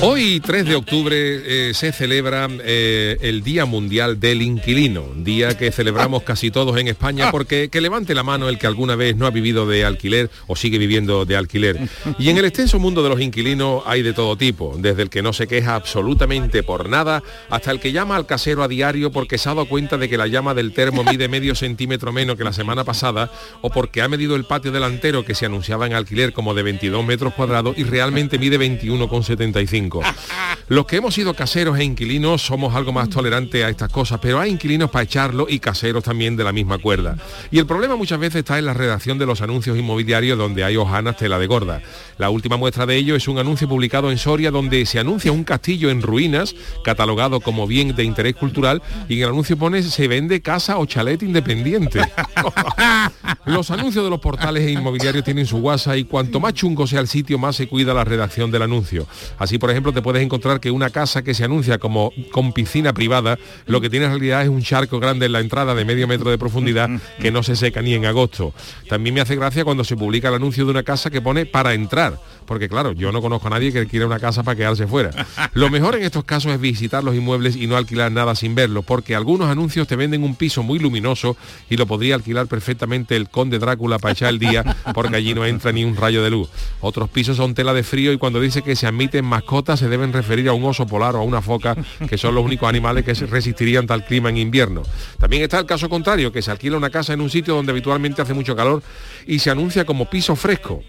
Hoy, 3 de octubre, eh, se celebra eh, el Día Mundial del Inquilino, día que celebramos casi todos en España porque que levante la mano el que alguna vez no ha vivido de alquiler o sigue viviendo de alquiler. Y en el extenso mundo de los inquilinos hay de todo tipo, desde el que no se queja absolutamente por nada hasta el que llama al casero a diario porque se ha dado cuenta de que la llama del termo mide medio centímetro menos que la semana pasada o porque ha medido el patio delantero que se anunciaba en alquiler como de 22 metros cuadrados y realmente mide 21,75. Los que hemos sido caseros e inquilinos somos algo más tolerantes a estas cosas, pero hay inquilinos para echarlo y caseros también de la misma cuerda. Y el problema muchas veces está en la redacción de los anuncios inmobiliarios donde hay hojanas tela de gorda. La última muestra de ello es un anuncio publicado en Soria donde se anuncia un castillo en ruinas, catalogado como bien de interés cultural, y en el anuncio pone se vende casa o chalet independiente. los anuncios de los portales inmobiliarios tienen su guasa y cuanto más chungo sea el sitio, más se cuida la redacción del anuncio. Así, por ejemplo, te puedes encontrar que una casa que se anuncia como con piscina privada, lo que tiene en realidad es un charco grande en la entrada de medio metro de profundidad que no se seca ni en agosto. También me hace gracia cuando se publica el anuncio de una casa que pone para entrar, porque claro, yo no conozco a nadie que quiera una casa para quedarse fuera. Lo mejor en estos casos es visitar los inmuebles y no alquilar nada sin verlo, porque algunos anuncios te venden un piso muy luminoso y lo podría alquilar perfectamente el conde Drácula para echar el día, porque allí no entra ni un rayo de luz. Otros pisos son tela de frío y cuando dice que se admiten mascotas se deben referir a un oso polar o a una foca, que son los únicos animales que resistirían tal clima en invierno. También está el caso contrario, que se alquila una casa en un sitio donde habitualmente hace mucho calor y se anuncia como piso fresco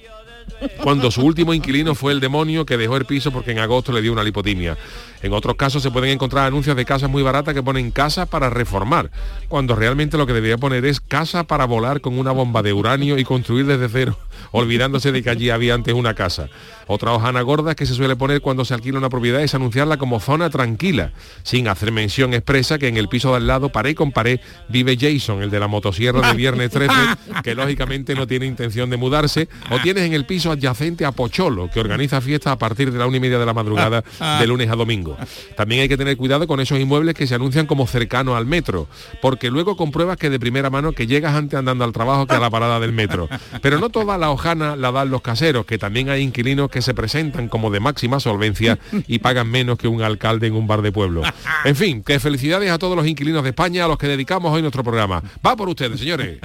cuando su último inquilino fue el demonio que dejó el piso porque en agosto le dio una lipotimia. En otros casos se pueden encontrar anuncios de casas muy baratas que ponen casa para reformar, cuando realmente lo que debería poner es casa para volar con una bomba de uranio y construir desde cero, olvidándose de que allí había antes una casa. Otra hojana gorda que se suele poner cuando se alquila una propiedad es anunciarla como zona tranquila, sin hacer mención expresa que en el piso de al lado, pared con pared, vive Jason, el de la motosierra de viernes 13, que lógicamente no tiene intención de mudarse, o tienes en el piso adyacente a Pocholo, que organiza fiestas a partir de la una y media de la madrugada de lunes a domingo. También hay que tener cuidado con esos inmuebles que se anuncian como cercanos al metro, porque luego compruebas que de primera mano que llegas antes andando al trabajo que a la parada del metro. Pero no toda la hojana la dan los caseros, que también hay inquilinos que se presentan como de máxima solvencia y pagan menos que un alcalde en un bar de pueblo. En fin, que felicidades a todos los inquilinos de España a los que dedicamos hoy nuestro programa. Va por ustedes, señores.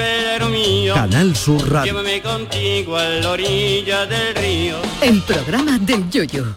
Velero mío, Canal Sur Radio. llévame contigo a la orilla del río. El programa del Yoyo.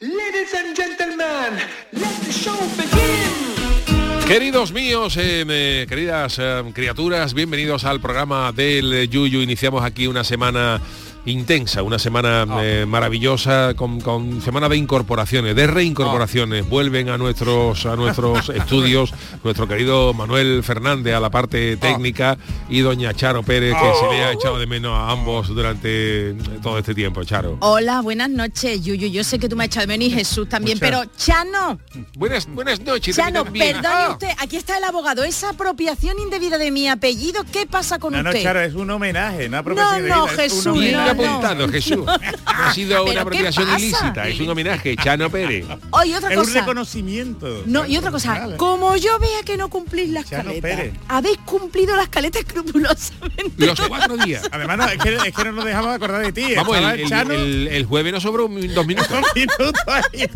Ladies and gentlemen, let the show begin. Queridos míos, eh, eh, queridas eh, criaturas, bienvenidos al programa del Yuyu. Iniciamos aquí una semana intensa, una semana eh, maravillosa, con, con semana de incorporaciones, de reincorporaciones. Vuelven a nuestros a nuestros estudios nuestro querido Manuel Fernández a la parte técnica y doña Charo Pérez, que se le ha echado de menos a ambos durante todo este tiempo, Charo. Hola, buenas noches, Yuyu. Yo sé que tú me has echado de menos y Jesús también, pero Chano, Buenas, buenas noches. Chano, perdone Ah. usted, aquí está el abogado. Esa apropiación indebida de mi apellido, ¿qué pasa con No, no, usted? Charo, es un homenaje, no No, apropiación no, indebida, es un Jesús, No, Jesús. No ha sido ¿Pero una apropiación ilícita, es un homenaje, Chano Pérez. Oye, otra Es un reconocimiento. No, y otra cosa, Vale. como yo vea que no cumplís las Chano caletas, Pérez. habéis cumplido las caletas escrupulosamente. Los cuatro días. Además, no, es, que, es que no nos dejamos de acordar de ti. Vamos, el, el- Chano el- el jueves nos sobró un- dos minutos. dos minutos ahí.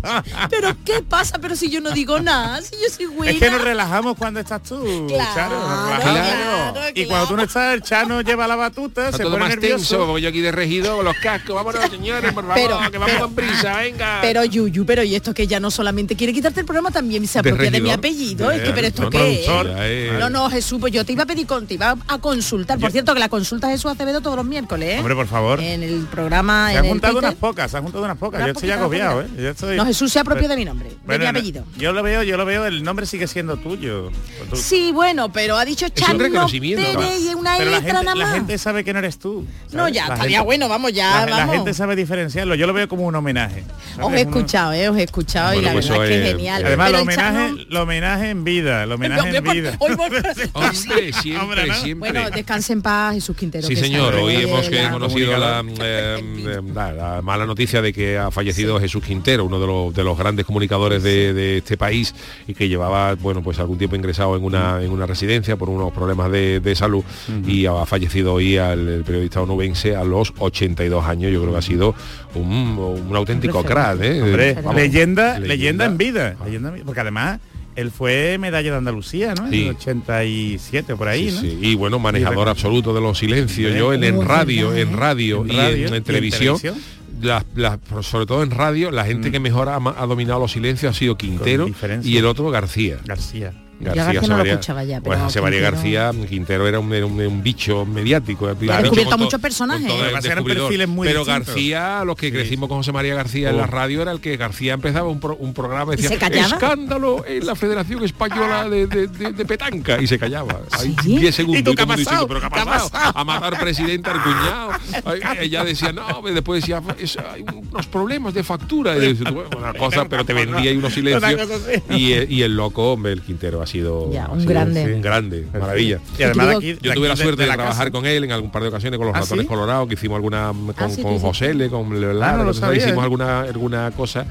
Pero ¿qué pasa? Pero si yo no digo nada, si yo soy buena. Es que nos relajamos cuando estás tú, Claro, Charo. nos relajamos. claro, Y cuando tú no estás, el Chano lleva la batuta, Está se todo pone más nervioso. tenso, voy yo aquí de con los cascos. Vámonos, señores, por favor, Pero- que vamos pero- con prisa, venga. Pero Yuyu, pero y esto que ya no solamente quiere quitarte el programa, también se apropia de, mi apellido. es que, pero esto no, qué es? No, no, Jesús, pues yo te iba a pedir, con, te iba a consultar. Por cierto, que la consulta Jesús Acevedo todos los miércoles, ¿eh? Hombre, por favor. En el programa, Se han juntado Twitter. unas pocas, se han juntado unas pocas. Unas yo estoy agobiado, ¿eh? unas Yo estoy- No, Jesús se apropió Pero- de mi nombre, de Bueno, mi no, apellido. Yo lo veo, yo lo veo, el nombre sigue siendo tuyo. Tú- Sí, bueno, pero ha dicho un Chano reconocimiento. Pérez y una Pero la letra gente, la sabe que no eres tú. No, ya, estaría gente- bueno, vamos, ya, la, gente sabe diferenciarlo. Yo lo veo como un homenaje. Os ¿sabes? he Uno- escuchado, eh, os he escuchado Bueno, y la pues verdad es que es- genial. Además, Pero el homenaje, Chano- lo homenaje en vida, lo homenaje en vida. hoy vol- Hombre, siempre, Hombre, ¿no? siempre. Bueno, descanse en paz, Jesús Quintero. Sí, señor. Hoy hemos la- conocido la, eh, eh, la- la mala noticia de que ha fallecido Jesús Quintero, uno de los, de los grandes comunicadores de, de este país y que llevaba, bueno, pues algún tiempo ingresado en una, en una residencia por unos problemas de, de salud y ha fallecido hoy al el periodista onubense a los 82 años. Yo creo que ha sido un, un auténtico crack, ¿eh? Hombre, Vamos, leyenda, leyenda en vida. leyenda Porque además él fue medalla de Andalucía, ¿no? En Sí. el 87 por ahí, Sí, ¿no? sí. Y bueno, manejador Y- absoluto de los silencios. Yo en, en radio, en radio, En y, radio en, y en en televisión. televisión. las- las- sobre todo en radio, la gente que mejor ha, ha dominado los silencios ha sido Quintero y el otro García. García. García no José lo María- escuchaba ya, pero José María García, Quintero era un, era un- un bicho mediático. Ha descubierto muchos personajes. Eran perfiles muy Pero distintos. García, los que Sí, crecimos con José María García en Oh. la radio, era el que García empezaba un, pro- un programa y ¿Y decía se callaba? escándalo en la Federación Española de, de- de- de Petanca y se callaba. Ahí ¿Sí? 10 segundos. ¿Y tú qué todo el ha pasado? diciendo, ¿Pero qué ¿Qué ha pasado? A matar presidente al cuñado. Ay, Ella decía, no, después decía, "Es- hay unos problemas de factura. Y dices tú, "Bueno, una cosa, pero te vendía ahí unos silencios. Así. Y, eh, y el loco, hombre, el Quintero ha sido, Ya, un sido grande. un grande, maravilla. Y además digo- aquí, Yo tuve la suerte de, la trabajar casa. con él en algún par de ocasiones con los ¿Ah, ratones sí? colorados, que hicimos alguna con, sí, con sí, sí. José L, con Leonardo, Ah, no lo entonces sabía, hicimos ¿eh? alguna alguna cosa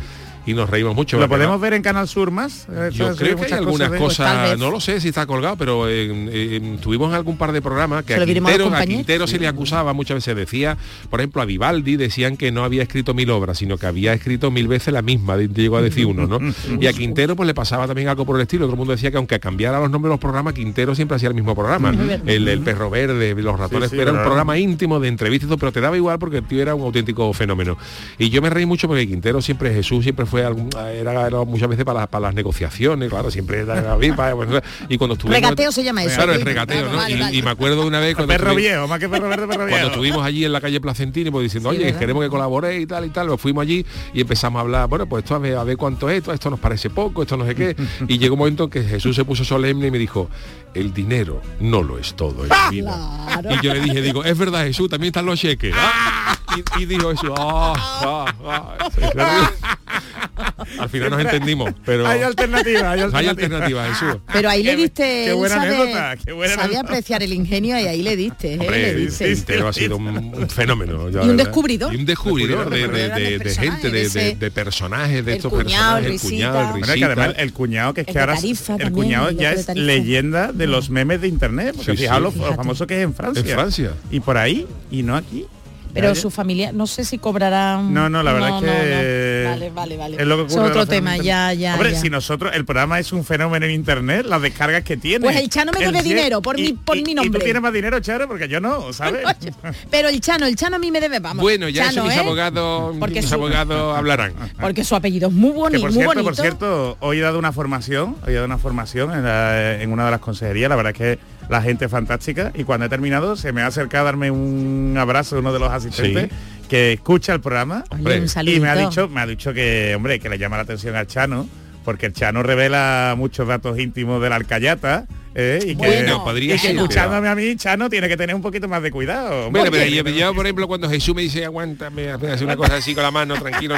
y nos reímos mucho. ¿Lo podemos ver en Canal Sur más? Yo creo que hay algunas cosas, no lo sé si está colgado, pero tuvimos algún par de programas que a Quintero, a. Quintero se le acusaba muchas veces, decía, por ejemplo, a Vivaldi decían que no había escrito mil obras, sino que había escrito mil veces la misma, de- llegó a decir uno, ¿no? Y a Quintero pues le pasaba también algo por el estilo, todo el mundo decía que aunque cambiara los nombres de los programas, Quintero siempre hacía el mismo programa, el, el perro verde, los ratones, sí, era un programa íntimo de entrevistas, y todo, pero te daba igual porque el tío era un auténtico fenómeno. Y yo me reí mucho porque Quintero siempre, Jesús siempre fue algún, era, era muchas veces para, las- para las negociaciones, claro, siempre era bueno, y cuando estuvimos Regateo se llama eso. Claro, el regateo, Claro, ¿no? vale, y, vale. y me acuerdo de una vez cuando Perro estuvi- viejo, más que perro verde, perro viejo. cuando estuvimos allí en la calle Placentini, pues diciendo, Sí, oye, ¿verdad? queremos que colabore y tal y tal, pues fuimos allí y empezamos a hablar, bueno, pues esto a ver, a ver cuánto es, esto, esto nos parece poco, esto no sé qué. Y llegó un momento en que Jesús se puso solemne y me dijo, el dinero no lo es todo en la vida. Claro. Y yo le dije, digo, es verdad Jesús, también están los cheques. Ah, Y, y dijo eso, ah. Sí, claro. Al final nos entendimos, pero Hay alternativas, hay hay alternativas. alternativas, Jesús. Pero ahí le diste, qué buena sabe- anécdota, qué buena sabe anécdota. apreciar el ingenio y ahí le diste, ¿eh? Hombre, le el diste. Quintero ha sido un, un fenómeno. yo, Y un descubridor. Y un descubridor de, de- de- de gente, de, personajes, de- ese- de personajes, de el estos cuñado, personajes, el risita. cuñado, el Bueno, que risita. además el cuñado que es que ahora Tarifa el cuñado ya es leyenda de los memes de internet, porque Sí, fijaos sí. lo famoso que es en Francia. En Francia. Y por ahí, y no aquí. Pero su familia, no sé si cobrarán. No, no, la verdad es que no. Vale, vale, vale. Es lo que Es ocurre otro tema, ya, ya. Hombre, ya. si nosotros, el programa es un fenómeno en internet, las descargas que tiene. Pues el Chano me debe cien- dinero por mi- por mi Y nombre. tú tienes más dinero, Charo, porque yo no, ¿sabes? Pero el Chano, el Chano a mí me debe, vamos. Bueno, ya Chano, eso mis ¿eh? abogados, Porque mis su- abogados hablarán. Porque su apellido es muy Que bonito, por muy cierto, bonito. por cierto, hoy he dado una formación, hoy he dado una formación en, la- en una de las consejerías, la verdad es que la gente es fantástica. Y cuando he terminado se me ha acercado a darme un abrazo uno de los asistentes que escucha el programa. Oye, Hombre, un y me ha dicho, me ha dicho que, hombre, que le llama la atención al Chano, porque el Chano revela muchos datos íntimos de la alcayata. ¿Eh? Y que, Bueno, podría y que ser, escuchándome a mí, Chano tiene que tener un poquito más de cuidado. Bueno, pero yo, por ejemplo, cuando Jesús me dice, aguántame, hace una cosa así con la mano, tranquilo,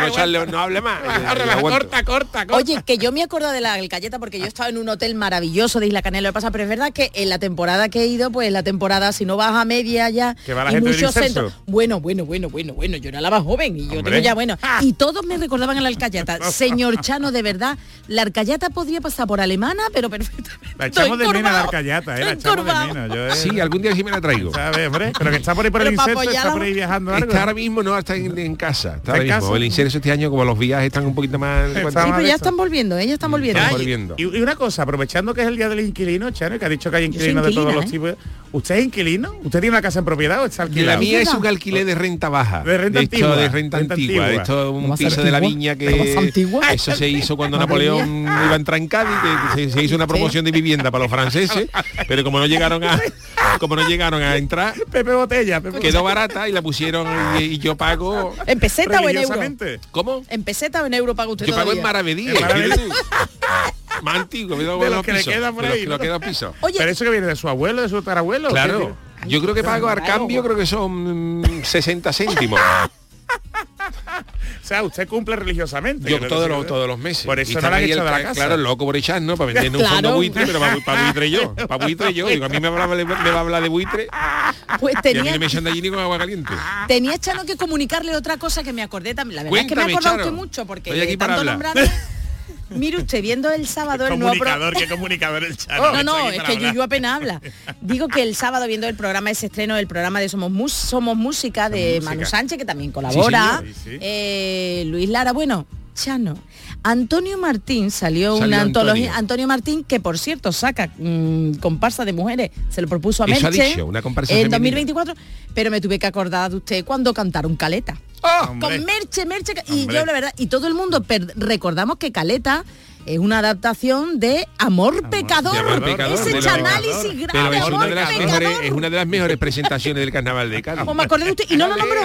no hable más. Yo corta, corta, corta. Oye, que yo me acuerdo de la Alcayeta porque yo estaba en un hotel maravilloso de Isla Canela, lo que pasa, pero es verdad que en la temporada que he ido, pues la temporada, si no vas a media ya, Que va la y gente del muchos centros. Bueno, bueno, bueno, bueno, bueno, yo era la más joven y yo Hombre. tengo ya, bueno. Y todos me recordaban a la Alcayata. Señor Chano, de verdad, la Alcayata podría pasar por alemana, pero perfectamente. La echamos de Estoy menos a la encorvado, Arcayata, ¿eh? Echamos de menos. Yo, eh, Sí, algún día sí me la traigo. ¿Sabes, hombre? Pero que está por ahí por el Pero para incenso, está por ahí viajando algo. Está ahora mismo no está en, en casa. Está ¿En ahora mismo. casa? El incenso este año, como los viajes están un poquito más. Sí, pero ya están volviendo, ellos están volviendo. Ya, Ay, volviendo. y, y una cosa, aprovechando que es el día del inquilino, Chano, que ha dicho que hay inquilinos de todos inquilina, los ¿eh? tipos. ¿Usted es inquilino? ¿Usted tiene una casa en propiedad o está alquilado? La mía es un alquiler de renta baja. De renta esto, antigua, de renta, renta antigua. antigua. Esto es ¿Cómo un piso de la viña ¿Cómo va a ser que antigua? eso se hizo cuando Napoleón iba a entrar en Cádiz, que se, se hizo una promoción de vivienda para los franceses, pero como no llegaron a como no llegaron a entrar, Pepe Botella, Pepe quedó barata y la pusieron y, y yo pago. ¿En peseta o en euro? ¿Cómo? ¿En peseta o en euro paga usted Yo pago en todavía? Maravedí. En Maravedí. Más antiguo, me da De los los que le quedan por ahí, que ¿no? le quedan pisos. Oye, ¿Pero eso que viene de su abuelo, de su tatarabuelo? ¿o qué Claro. Yo creo que pago al cambio, creo que son mm, 60 céntimos. O sea, usted cumple religiosamente. Yo todos los, todos los meses. Por Y eso no están la han hecho de la ca- casa. Claro, el loco por echar, ¿no? Para vender un fondo Claro. buitre, pero para, buitre yo. Para buitre yo. Digo, a mí me va, a hablar- me va a hablar de buitre Pues y a mí tenía, no me echan de allí ni con agua caliente. tenía Chano que comunicarle otra cosa que me acordé también. La verdad es que me ha Cuéntame, acordado Chano. usted mucho porque Estoy aquí para tanto hablar. nombrarme- Mire usted, viendo el sábado el nuevo Comunicador, qué comunicador el chano. No, Está no, aquí es que hablar. Yuyu apenas habla. Digo que el sábado viendo el programa, ese estreno del programa de Somos, Mus- Somos Música de Música. Manu Sánchez, que también colabora, Sí, sí, sí. eh, Luis Lara, bueno, Chano. Antonio Martín salió, Salió una antología, Antonio. Antonio Martín, que por cierto saca mm, comparsa de mujeres, se lo propuso a Merche en femenina. 2024, pero me tuve que acordar de usted cuando cantaron Caleta. Hombre. Con Merche, Merche, y Hombre. yo la verdad, y todo el mundo recordamos que Caleta es una adaptación de Amor, Pecador. de Amor Pecador, Ese de la- análisis grave, es una, de las Pecador. mejores, es una de las mejores presentaciones del carnaval de Cádiz. Me acordé de usted y no lo nombró.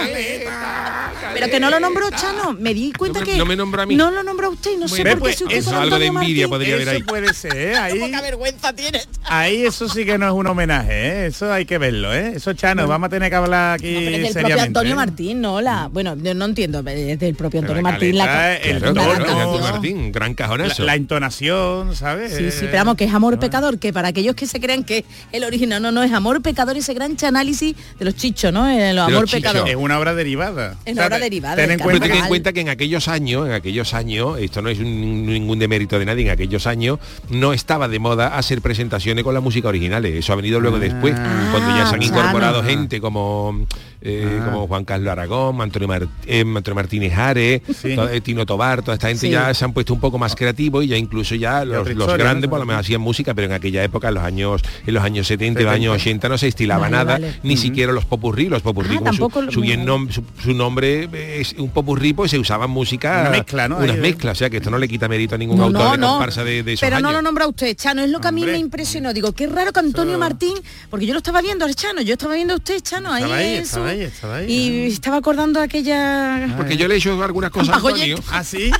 Pero que no lo nombró Chano. Me di cuenta No que no me nombró a mí. No lo nombró usted no sé por qué pues, si usted eso, algo de envidia Martín. podría haber ahí. Eso puede ser, ¿eh? Ahí, Poca vergüenza tiene. ahí eso sí que no es un homenaje, ¿eh? Eso hay que verlo, ¿eh? Eso, Chano, vamos a tener que hablar aquí No, pero es del seriamente. propio Antonio ¿eh? Martín, no la. Bueno, yo no entiendo, es del propio Antonio Martín la, el Antonio adaptación. Martín, gran cajonazo. La entonación, ¿sabes? Sí, sí, Eh, pero vamos, que es amor pecador, que para aquellos que se crean que el original no, no es amor pecador, ese gran análisis de los chichos, ¿no? El amor pecador. Es una obra derivada. Es una obra derivada Ten en cuenta que en cuenta que en aquellos años, en aquellos años, esto no es un- ningún demérito de nadie, en aquellos años no estaba de moda hacer presentaciones con la música originales. Eso ha venido luego después, cuando ya se han Ah, incorporado claro. gente como eh, Ah. como Juan Carlos Aragón, Antonio, Mar- eh, Antonio Martínez Ares, Sí. eh, Tino Tobar, toda esta gente Sí. ya se han puesto un poco más creativos y ya incluso ya los, grandes ¿no? por lo menos hacían música, pero en aquella época, en los años, en los años 70, y los 70. años 80 no se estilaba Vale, nada, vale. ni siquiera los popurrí, los popurrí Ah, como su, tampoco lo- su bien nom- su, su nombre es un popurrí, pues se usaba música, Una mezcla, ¿no? unas mezclas, o sea que esto no le quita mérito a ningún No, autor de comparsa de, de esos Pero no lo nombra usted, Chano. Es lo que a mí me impresionó. Digo, qué raro que Antonio Martín, porque yo lo estaba viendo Chano, yo estaba viendo a usted, Chano, ahí, en su- ahí, estaba ahí, Y estaba acordando aquella. Porque yo le he hecho algunas cosas a. Antonio, ¿Ah, sí?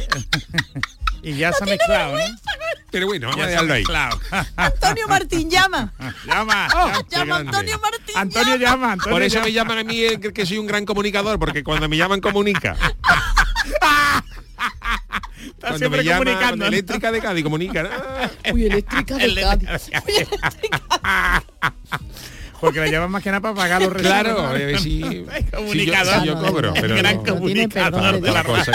y ya se ha mezclado, ¿no? pero bueno, vamos a Ya ha dejarlo ahí. Antonio Martín llama. llama. llama grande. Antonio Martín. Antonio llama, Antonio Por eso llama. me llaman a mí eh, que- soy un gran comunicador, porque cuando me llaman comunica. Está Cuando siempre me llaman comunicando. ¿no? eléctrica de Cádiz comunica. Ah, Uy, eléctrica de Cádiz. Uy, eléctrica. Porque le llaman más que nada para pagar los recibos. Claro, si yo, Comunicador. yo cobro, pero Gran no, comunicador de la la cosa.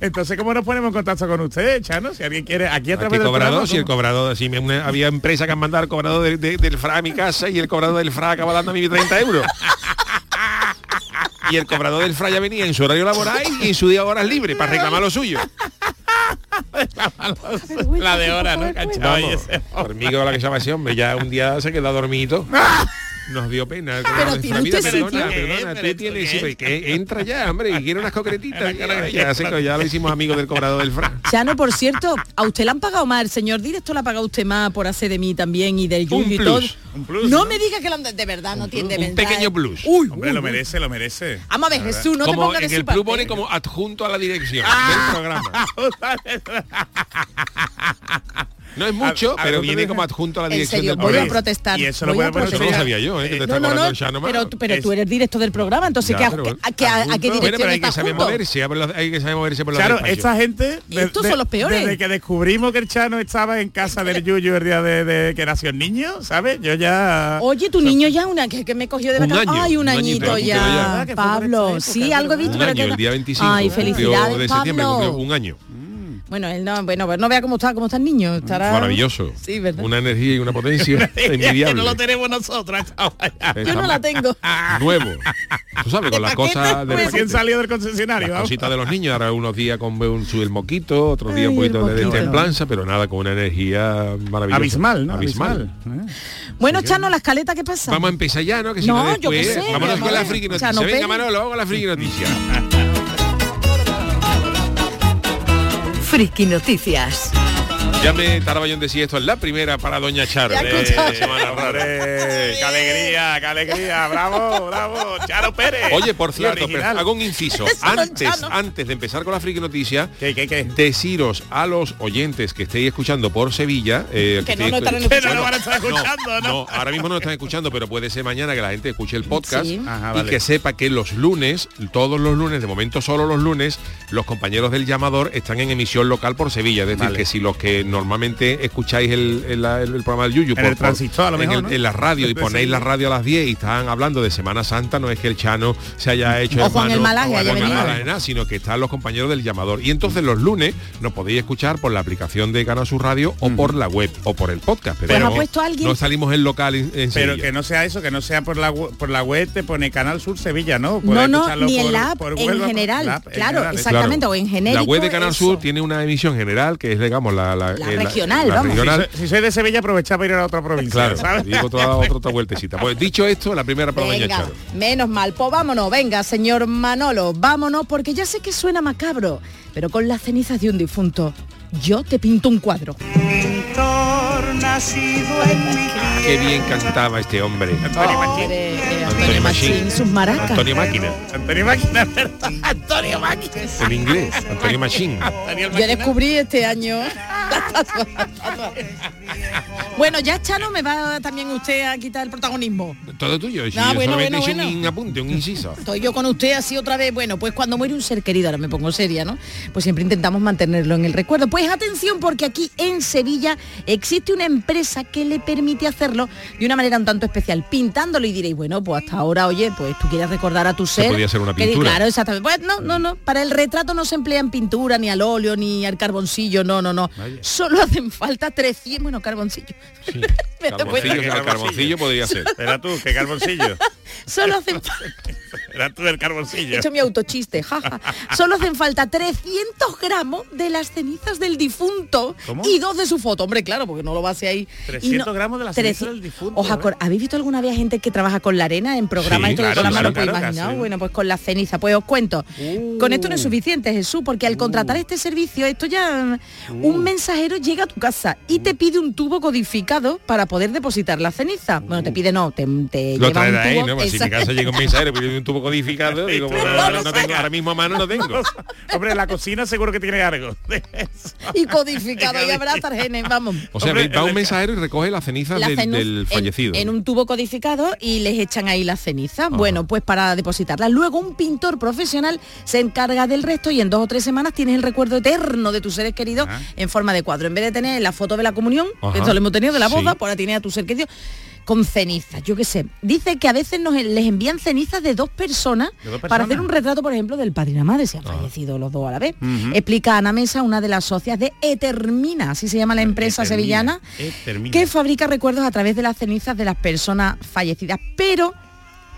Entonces, ¿cómo nos ponemos en contacto con usted, Chano? Si alguien quiere, aquí a ¿A través del cobrador? Si el cobrador, si me- una- había empresa que han mandado el cobrador de- de- del FRA a mi casa y el cobrador del FRA acaba dando a mí 30 euros. Y el cobrador del FRA ya venía en su horario laboral y en su día horas libres para reclamar lo suyo. La de hora, ¿no? Ese- conmigo la que se llama ese hombre, ya un día se quedó dormido. Nos dio pena. Pero tiene usted perdona, que entra ya, hombre, y quiere unas coqueretitas. Ya, ya se- ya lo hicimos amigos del cobrador del FRA. Chano, por cierto, a usted le han pagado más, el señor directo le ha pagado usted más por hacer de mí también y del Yuyu y todo. un plus, no, ¿no? me diga que lo han de verdad no tiene de Un verdad. pequeño plus. Uy, Hombre, uy, lo merece, lo merece. Vamos a ver, Jesús, no te como pongas de en su el plus pone como adjunto a la dirección Ah. del programa. No es mucho, A- pero ¿no te viene como adjunto a la dirección serio, del voy a programa. protestar. Y eso lo voy a poner Eso no protestar. lo sabía yo, ¿eh? que te No, no, no, pero, pero Es- tú eres directo del programa, entonces Ya, ¿qué- pero ¿a, bueno. a, qué- a- a qué Adjunto. dirección Bueno, pero hay que saber moverse, hay que saber moverse por los Claro, esta gente... Estos son los peores. Desde que descubrimos que el Chano estaba en casa del Yuyu el día de, de que nació el niño, ¿sabes? Yo ya... Oye, tu niño ya una que, que me cogió de vacaciones. Ay, un un añito, ya. Que Pablo. esta Sí, algo he visto. que- el día 25 Ay, cumplió felicidades, de septiembre, un año. Bueno, él no, bueno, pues no vea cómo está, cómo está el niño. Estará Maravilloso. Sí, ¿verdad? Una energía y una potencia que envidiable. no lo tenemos nosotros. Yo no la tengo. Nuevo. Tú sabes, con las cosas de. Recién salió del concesionario. las cositas de los niños, ahora unos días con un, su- el moquito, otros días un poquito de, templanza, pero nada, con una energía maravillosa. Abismal, ¿no? Abismal. Abismal. ¿eh? Bueno, Chano, la escaleta, ¿qué pasa? Vamos a empezar ya, ¿no? Que si No, no, yo qué después... sé, vámonos vamos con a la ver. friki noticia. no Venga. Manolo, vamos con la friki noticia. Friki Noticias. Ya me tardaba yo en decir esto, es la primera para Doña Charo. ¡Qué alegría, qué alegría! ¡Bravo, bravo! ¡Charo Pérez! Oye, por cierto, pero hago un inciso. Antes, antes de empezar con la friki noticia, ¿Qué, qué, qué? deciros a los oyentes que estéis escuchando por Sevilla eh, Que no estéis- nos estarán Que no escuchando. lo van a estar escuchando, ¿no? no, ahora mismo no lo están escuchando, pero puede ser mañana que la gente escuche el podcast Sí. Ajá, y que sepa que los lunes, todos los lunes, de momento solo los lunes, los compañeros del llamador están en emisión local por Sevilla. Es decir, Vale. que si los que normalmente escucháis el, el- el- el programa del Yuyu En el transistor, a lo en, mejor, el- ¿no? en la radio y ponéis la radio a las 10 y están hablando de Semana Santa, no es que el Chano se haya hecho O Juan el hermano- Malaje o haya el venido. Malaje, nada, sino que están los compañeros del llamador. Y entonces los lunes nos podéis escuchar por la aplicación de Canal Sur Radio o por la web o por el podcast. Pero Pues ha no- puesto alguien- no salimos en local en, en Pero Sevilla. que no sea eso, que no sea por la por la web te pone Canal Sur Sevilla, ¿no? No, Puedes no, ni en por- la app, por en general. la app, en claro, general, ¿eh? exactamente, o en genérico. La web de Canal eso. Sur tiene una emisión general que es, digamos, la, la, La eh, regional, la vamos. regional. Si, soy- si soy de Sevilla, aprovechaba para ir a otra provincia, Claro, ¿sabes? digo toda otra, otra vueltecita. Pues dicho esto, la primera para Doña Venga, Charo. menos mal, pues vámonos, venga, señor Manolo, vámonos, porque ya sé que suena macabro, pero con las cenizas de un difunto, yo te pinto un cuadro. Qué bien cantaba este hombre. Antonio Machín. Hombre, eh, Antonio Antonio Machín. Machín, sus maracas. Antonio Máquina, Antonio Máquina, ¿verdad? Antonio Máquina. en inglés. Antonio Machín. Yo descubrí este año. Bueno, ya Chano me va también usted a quitar el protagonismo. Todo tuyo. Si No, yo bueno, solamente bueno, bueno. un apunte, un inciso. Estoy yo con usted así otra vez. Bueno, pues cuando muere un ser querido, ahora me pongo seria, ¿no? Pues siempre intentamos mantenerlo en el recuerdo. Pues atención, porque aquí en Sevilla existe una empresa que le permite hacerlo de una manera un tanto especial, pintándolo y diréis, bueno, pues hasta ahora, oye, pues tú quieres recordar a tu ser. podía ser una que- pintura. Claro, exactamente. Pues no, no, no. Para el retrato no se emplean pintura, ni al óleo, ni al carboncillo, no, no, no. Solo hacen falta 300, bueno, carboncillo. Pero Carboncillo, carboncillo podría ser. Era tú, qué carboncillo. solo hacen falta... Era tú el He carboncillo. hecho mi autochiste, jaja. Solo hacen falta 300 gramos de las cenizas del difunto ¿Cómo? y dos de su foto. Hombre, claro, porque no lo va a hacer ahí. Y 300 no- gramos de las 300 cenizas del difunto, ¿Os acor- ¿eh? ¿Habéis visto alguna vez gente que trabaja con la arena en programas Sí, y todo claro, casi. bueno, pues con la ceniza. Pues os cuento. Con esto no es suficiente, Jesús, porque al contratar este servicio, esto ya un mensajero llega a tu casa y te pide un tubo codificado para poder depositar la ceniza. Bueno, te pide no, te, te Lo lleva un traerá ahí, tubo. ¿no? Pues si mi casa llega un mensajero un tubo codificado, digo, bueno, ahora, no no tengo, ahora mismo a mano no tengo. Hombre, la cocina seguro que tiene algo. y codificado y habrá tarjenes, vamos. O sea, Hombre, va un mensajero y recoge las cenizas La del, cenu- del en- fallecido. En, un tubo codificado y les echan ahí la ceniza. Bueno, pues para depositarla. Luego un pintor profesional se encarga del resto y en dos o tres semanas tienes el recuerdo eterno de tus seres queridos Ah. en forma de cuadro. En vez de tener la foto de la comunión, que Ajá. esto lo hemos tenido de la boda, Sí. pues ahora tienes a tu ser querido con cenizas, yo qué sé. Dice que a veces nos les envían cenizas de dos personas, ¿De dos para hacer un retrato, por ejemplo, del padre y la madre, si han fallecido los dos a la vez. Explica Ana Mesa, una de las socias de Etermina, así se llama la empresa Etermina, sevillana, Etermina. que fabrica recuerdos a través de las cenizas de las personas fallecidas. Pero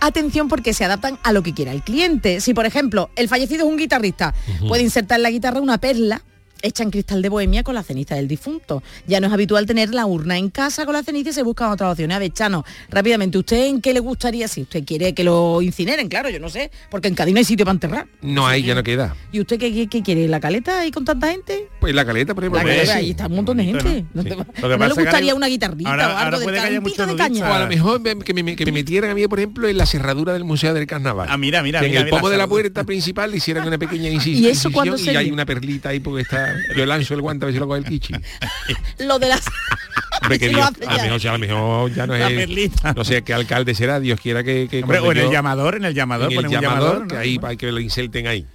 atención porque se adaptan a lo que quiera el cliente. Si por ejemplo el fallecido es un guitarrista, puede insertar en la guitarra una perla hecha en cristal de bohemia con la ceniza del difunto. Ya no es habitual tener la urna en casa con la ceniza y se buscan otras opciones. A ver, Chano, rápidamente, ¿usted en qué le gustaría? Si usted quiere que lo incineren, claro, yo no sé, porque en Cádiz no hay sitio para enterrar. No hay, ya no queda. ¿Y usted qué, qué- qué quiere? ¿La caleta ahí con tanta gente? Pues la caleta, por ejemplo. La caleta, sí. ahí está un montón de gente. ¿no? ¿No te Sí. va- Lo que ¿No pasa le gustaría una guitarrita ahora- o algo de nudista. caña? O a lo mejor me- que me, que me metieran a mí, por ejemplo, en la cerradura del Museo del Carnaval. Ah, mira, mira, Que en mira, el pomo de la puerta principal le hicieran una pequeña incis- ¿Y eso incisión cuándo y hay una perlita ahí porque está... Yo lanzo el guante a ver si lo coge el kichi. Lo de las... Hombre, que Dios, a lo mejor, ya- a lo mejor ya no es... No sé qué alcalde será, Dios quiera que... que Hombre, cuando o en el llamador, en el llamador, en el ponen un llamador, llamador, que ¿no? ahí hay que lo inserten ahí.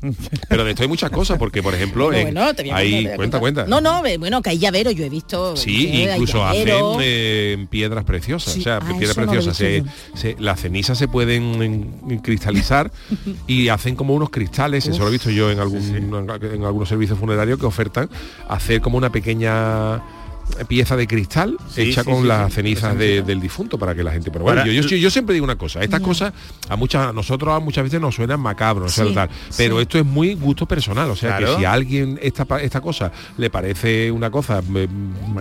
Pero de esto hay muchas cosas, porque por ejemplo, Bueno, en- bueno, te voy a hay, contar, te voy a cuenta, cuenta. No, no, bueno, que hay llavero, yo he visto. Sí, eh, incluso hacen eh, piedras preciosas, Sí, o sea, ah, piedras eso no preciosas. Se, se- las cenizas se pueden en- en cristalizar y hacen como unos cristales, eso lo he visto yo en, algún, en algunos servicios funerarios que ofertan, hacer como una pequeña pieza de cristal Sí, hecha sí, con sí, las sí, cenizas del difunto para que la gente pero bueno yo, yo, yo siempre digo una cosa estas cosas a muchas a nosotros a muchas veces nos suenan macabros Sí, o sea, tal, pero sí. esto es muy gusto personal o sea Claro. que si a alguien esta esta cosa le parece una cosa eh,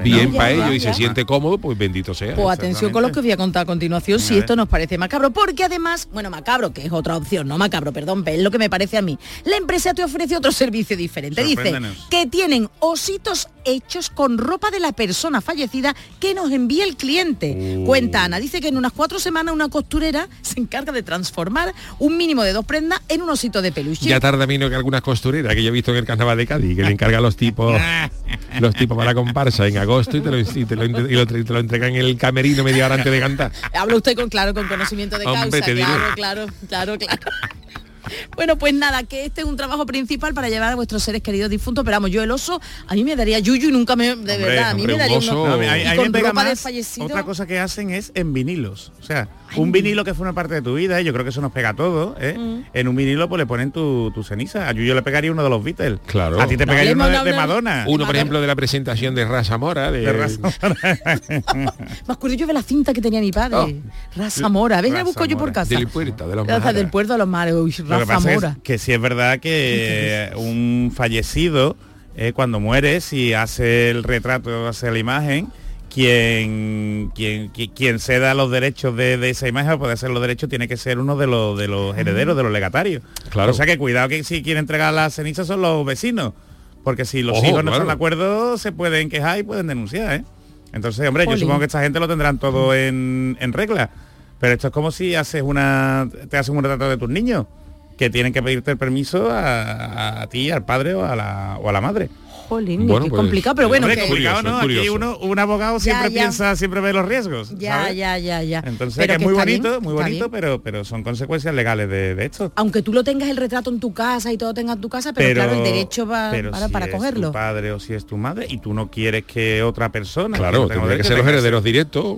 bien para ellos y se siente cómodo pues bendito sea. Pues atención con lo que voy a contar a continuación, si esto nos parece macabro, porque además, bueno, macabro, que es otra opción, no macabro, perdón, es lo que me parece a mí. La empresa te ofrece otro servicio diferente. Dice que tienen ositos hechos con ropa de la persona fallecida que nos envía el cliente. Cuenta Ana, dice que en unas cuatro semanas una costurera se encarga de transformar un mínimo de dos prendas en un osito de peluche. Ya tarda menos que algunas costureras que yo he visto en el carnaval de Cádiz, que le encarga a los tipos los tipos para la comparsa en agosto y te lo, y te lo, y lo- te lo entregan en el camerino media hora antes de cantar. Habla usted con claro, con conocimiento de Hombre, causa. te diré. Claro, claro, claro, claro. Bueno, pues nada, que este es un trabajo principal para llevar a vuestros seres queridos difuntos, pero vamos, yo el oso, a mí me daría yuyu y nunca me, de Hombre, verdad, a mí hombre, me un daría oso- uno- No, a a y con ropa de más, fallecido. Otra cosa que hacen es en vinilos. O sea, un vinilo que fue una parte de tu vida, y yo creo que eso nos pega a todos, ¿eh? Mm. En un vinilo pues le ponen tu, tu ceniza. A Yuyo le pegaría uno de los Beatles. Claro. A ti te pegaría uno de, de. Madonna. Uno, por Madonna. ejemplo, de la presentación de Raza Mora, de, De raza. Me acuerdo yo de la cinta que tenía mi padre. Oh. Raza Mora. Ven, la Raza busco yo por casa. del puerto, de los Maharas. del puerto de los mares. Uy, Lo que pasa es que sí es verdad que un fallecido, eh, cuando muere, si hace el retrato, hace la imagen, quien, quien, qui- quien ceda los derechos de, de esa imagen, o puede ser los derechos, tiene que ser uno de los, de los herederos, de los legatarios. Claro. O sea que cuidado que si quieren entregar las cenizas son los vecinos. Porque si los Ojo, hijos no claro. están de acuerdo, se pueden quejar y pueden denunciar, ¿eh? Entonces, hombre, yo supongo que esta gente lo tendrán todo en, en regla. Pero esto es como si haces una. te hacen un retrato de tus niños, que tienen que pedirte el permiso a, a ti, al padre o a la, o a la madre. Jolín, Bueno, qué pues, complicado, pero bueno, Hombre, que- complicado, ¿no? Aquí uno, un abogado siempre ya. piensa, siempre ve los riesgos. ya, ¿sabes? ya, ya, ya. Entonces Pero que es muy bien, bonito, muy bonito, bien. pero, pero son consecuencias legales de, de esto. Aunque tú lo tengas el retrato en tu casa y todo tenga en tu casa, pero, claro, el derecho va pero para, si para es cogerlo. tu padre o si es tu madre y tú no quieres que otra persona Claro, tendría que derecho, ser los herederos directos.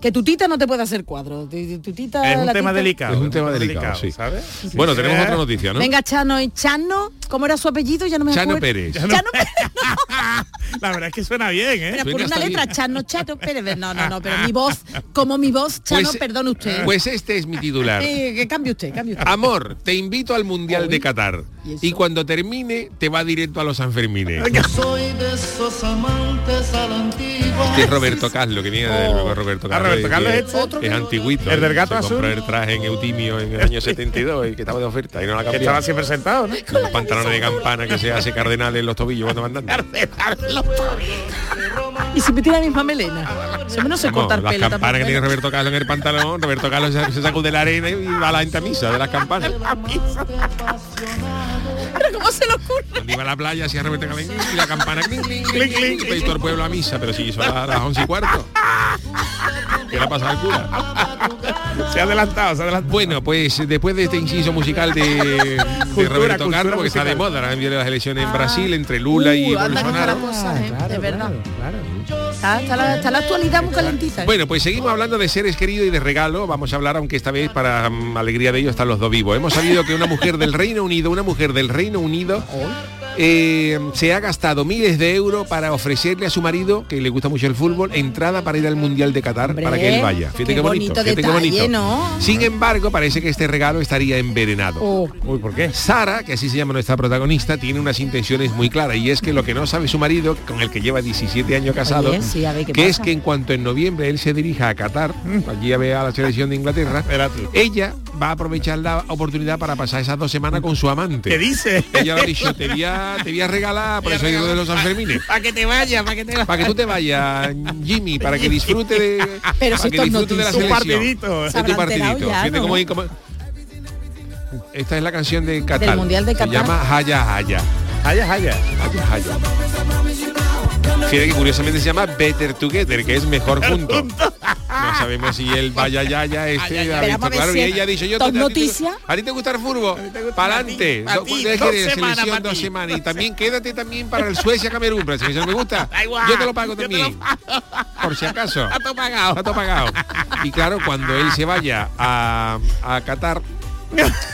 Que tu tita no te puede hacer cuadro. Tu, tu tita, Es un la tema tita- delicado. Es un tema delicado, sí. ¿sabes? Bueno, Sí. tenemos otra noticia, ¿no? Venga, Chano y Chano, ¿cómo era su apellido? Ya no me Chano acuerdo. Pérez. Chano Pérez. La verdad es que suena bien, ¿eh? Espera, por una letra, bien. Chano, Chano Pérez. No, no, no, pero mi voz, como mi voz, Chano, Pues- perdón usted. Pues este es mi titular. Eh, que cambie usted, cambie usted. Amor, te invito al Mundial de Qatar. ¿Y cuando termine, te va directo a los Sanfermines. Este es Roberto Carlos, que viene de Roberto Ah, Carlos. Roberto Carlos es. Otro Es antiguito. El del gato Se azul. compró el traje en Eutimio en el año 72 y que estaba de oferta y no la Que cambió. estaba siempre sentado, ¿no? Los pantalones de campana que se hace cardenal en los tobillos cuando van andando. Y si me tira la misma melena. Eso no se corta el las pelo. campanas que tiene. Roberto Carlos en el pantalón, Roberto Carlos se, se sacude la arena y va a la entamisa de las campanas. Pero ¿cómo se le ocurre? Cuando iba a la playa hacía Roberto Carlos y la campana clink, clink, clink, clink, y todo el pueblo a misa, pero si hizo a las once y cuarto. ¿Qué le ha pasado al cura? Se ha adelantado, se ha adelantado. Bueno, pues después de este inciso musical de, de Cultura, Roberto Carlos, que está de moda, ahora viene las elecciones en Brasil entre Lula y Uh, Bolsonaro. cosa, ¿eh? Claro, de verdad. claro, claro. Está, está la, está la actualidad muy calentita. ¿eh? Bueno, pues seguimos hablando de seres queridos y de regalo. Vamos a hablar, aunque esta vez para mm, alegría de ellos están los dos vivos. Hemos sabido que una mujer del Reino Unido, una mujer del Reino Unido, eh, se ha gastado miles de euros para ofrecerle a su marido, que le gusta mucho el fútbol, entrada para ir al Mundial de Qatar, Hombre, para que él vaya. Fíjate qué qué bonito, bonito fíjate qué bonito. ¿no? Sin embargo, parece que este regalo estaría envenenado. Oh, Uy, ¿por qué? Sara, que así se llama nuestra protagonista, tiene unas intenciones muy claras y es que lo que no sabe su marido, con el que lleva 17 años casado, Oye, sí, a ver qué que es que en cuanto en noviembre él se dirija a Qatar, allí a ver a la selección de Inglaterra, ella va a aprovechar la oportunidad para pasar esas dos semanas con su amante. ¿Qué dice? Ella ha dicho, te voy a, te voy a regalar, por eso digo de los Sanfermines. Para que te vayas, para que te Para que tú te vayas, Jimmy, para que disfrute de, Pero para si que disfrute de la selección. partidito. De Se tu partidito. ya, Fíjate ¿no? cómo- cómo- Esta es la canción de Qatar. Del Mundial de Se Qatar. llama Haya Haya. Haya, haya. Haya Haya. Fíjate que curiosamente se llama Better Together, que es mejor juntos. No sabemos si él vaya ya ya este ha Pero visto, vamos a ver claro, si y ella ha dicho yo te- noticia. a ti te gusta el fútbol para adelante a ti, ¿Cuándo es dos semanas semanas. Y también quédate también para el Suecia Camerún la selección me gusta yo te lo pago también. por si acaso. Está todo pagado. Está pagado. Y claro, cuando él se vaya a, a Qatar,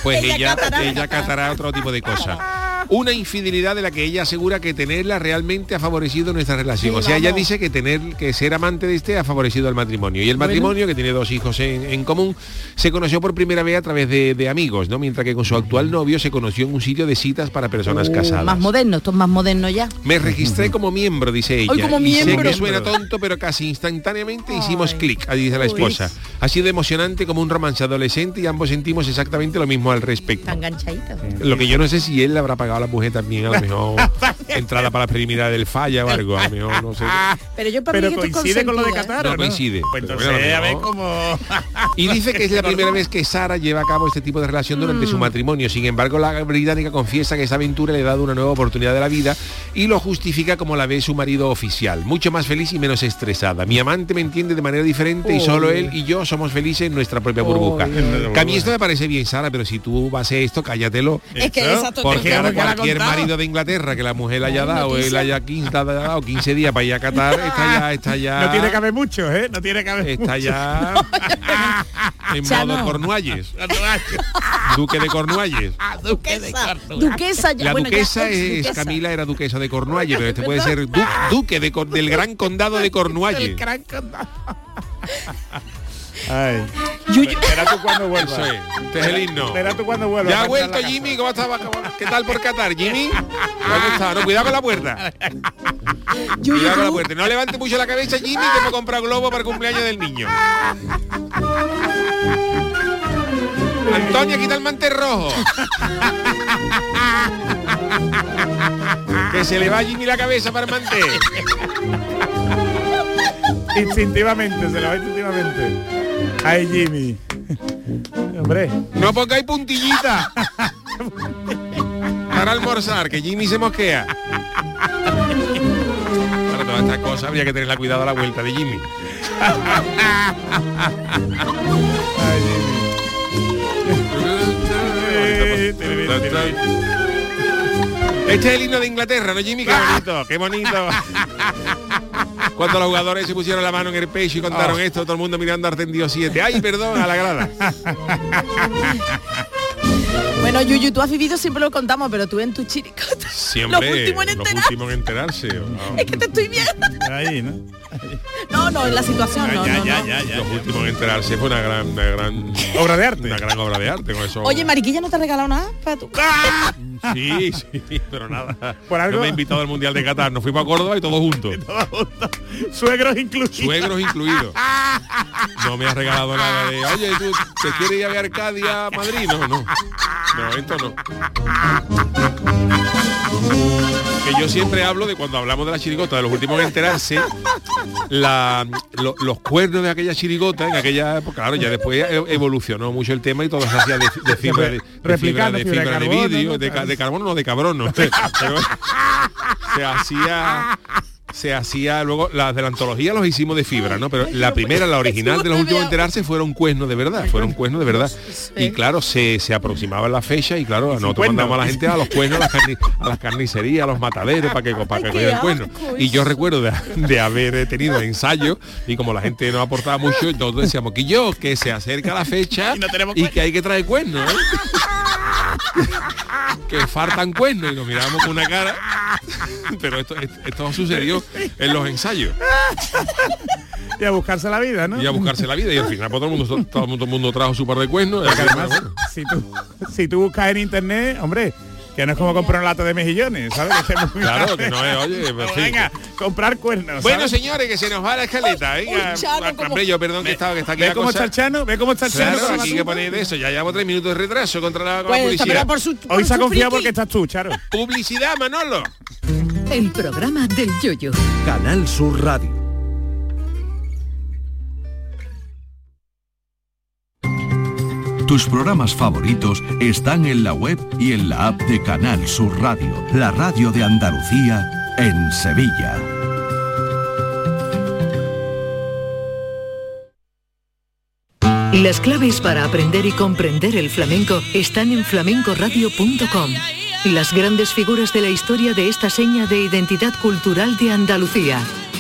pues Ella ella catará otro tipo de cosas. Una infidelidad de la que ella asegura que tenerla realmente ha favorecido nuestra relación. Sí, o sea, ella dice que tener que ser amante de este ha favorecido al matrimonio. Y el matrimonio, que tiene dos hijos en, en común, se conoció por primera vez a través de, de amigos, ¿no? Mientras que con su actual novio se conoció en un sitio de citas para personas Uh, casadas. más moderno, esto es más moderno ya. Me registré como miembro, dice ella. Ay, como y sé miembro. que suena tonto, pero casi instantáneamente hicimos clic, dice la esposa. Ha sido emocionante como un romance adolescente y ambos sentimos exactamente lo mismo al respecto. Está enganchadito. Lo que yo no sé si él le habrá pagado a la mujer también a lo mejor entrada para la preliminar del falla o algo, a lo mejor no sé. Pero yo para Pero mí esto coincide con lo de ¿eh? Qatar, ¿o No coincide. Pues entonces, bueno, a ver cómo... Y dice que es la primera vez que Sara lleva a cabo este tipo de relación durante Mm. su matrimonio. Sin embargo, la británica confiesa que esa aventura le ha dado una nueva oportunidad de la vida y lo justifica como la ve su marido oficial. Mucho más feliz y menos estresada. Mi amante me entiende de manera diferente y solo él y yo somos felices en nuestra propia burbuja. Que a mí esto me parece bien, Sara, pero si tú vas a esto, cállatelo. Es que exacto, Porque que la cualquier marido de Inglaterra que la mujer le haya dado, él haya 15, haya dado 15 días para ir a Qatar, está ya, está ya. No tiene que haber mucho, ¿eh? No tiene que haber Está mucho. ya en Ya modo no. Cornualles. Duque de Cornualles. duquesa, duquesa ya, La bueno, ya duquesa es duquesa. Camila era duquesa de Cornualles, pero este puede ser du- duque de, del gran condado de Cornualles. Ay. Yuyu- tú cuando vuelva. Eso es, este es el himno. Verá tú cuando vuelva. Ya ha vuelto Jimmy, ¿cómo estaba? ¿Qué tal por Qatar, Jimmy? ¿Cómo está? No, cuidado con la puerta. Yuyu, Cuidado con la puerta. No levante mucho la cabeza, Jimmy, que me ha comprado globo para el cumpleaños del niño. Antonia, quita el mantel rojo. que se le va a Jimmy la cabeza para el mantel. casa. Instintivamente, se lo va instintivamente. Ay, Jimmy. Hombre. No pongáis puntillita. Para almorzar, que Jimmy se mosquea. Para todas estas cosas habría que tenerla cuidado a la vuelta de Jimmy. Ay, Jimmy. Este es el himno de Inglaterra, ¿no, Jimmy? Qué bonito, qué bonito. Cuando los jugadores se pusieron la mano en el pecho y contaron esto, todo el mundo mirando Artendio 7. ¡Ay, perdón! A la grada. Bueno, Yuyu, tú has vivido, siempre lo contamos, pero tú en tu chiricota. Siempre Los últimos en los enterar. últimos en enterarse. Es que te estoy viendo. Ahí, ¿no? No, no, en la situación, no, ya, no, ya, no. ya, ya. Los últimos en enterarse fue una gran, una gran Obra de arte. Una gran obra de arte con eso. Oye, Mariquilla no te ha regalado nada para tu... Sí, sí, pero nada. Por algo- No me ha invitado al Mundial de Qatar. Nos fuimos a Córdoba y todos juntos. Suegros incluidos. Suegros incluidos. No me ha regalado nada de, oye, ¿tú te quieres ir a Arcadia a Madrid? No, no. No, esto no. Que yo siempre hablo de cuando hablamos de la chirigota, de los últimos en enterarse, la, lo- los cuernos de aquella chirigota en aquella época, claro, ya después evolucionó mucho el tema y todo se hacía de, de fibra de, de fibra de, fibra de fibra de carbono, vidrio, ca- de carbono, no de cabrón, no. Pero se hacía se hacía luego las de la antología los hicimos de fibra, ¿no? Pero la primera, la original de los últimos en enterarse fueron cuernos de verdad, fueron cuernos de verdad. Y claro, se, se aproximaba la fecha y claro, nosotros mandamos a la gente a los cuernos, a las, carni- a las carnicerías, a los mataderos para que, para que cogieran cuernos. Y yo recuerdo de, de haber tenido ensayos y como la gente no aportaba mucho, entonces decíamos que yo, que se acerca la fecha Y no tenemos y que hay que traer cuernos, ¿eh? que faltan cuernos y nos mirábamos con una cara. Pero esto, esto sucedió en los ensayos. Y a buscarse la vida, ¿no? y a buscarse la vida y al final pues, todo el mundo todo, mundo- todo el mundo trajo su par de cuernos además, si tú, si tú buscas en internet, hombre, que no es como comprar un lato de mejillones, ¿sabes? Que Claro, que no es, oye, fin. venga, comprar cuernos. bueno ¿sabes? señores que se nos va la escaleta venga yo perdón que estaba que está aquí ¿Ve la cómo cosa está el Chano? ¿Ve cómo está el Chano? claro la aquí que poner de eso ya llevamos tres minutos de retraso contra la, con la Pues esta publicidad por su... por Hoy se ha confiado porque estás tú, Charo. publicidad Manolo El programa del yoyo. Canal Sur Radio. Tus programas favoritos están en la web y en la app de Canal Sur Radio, la radio de Andalucía en Sevilla. Las claves para aprender y comprender el flamenco están en flamencoradio.com. Las grandes figuras de la historia de esta seña de identidad cultural de Andalucía.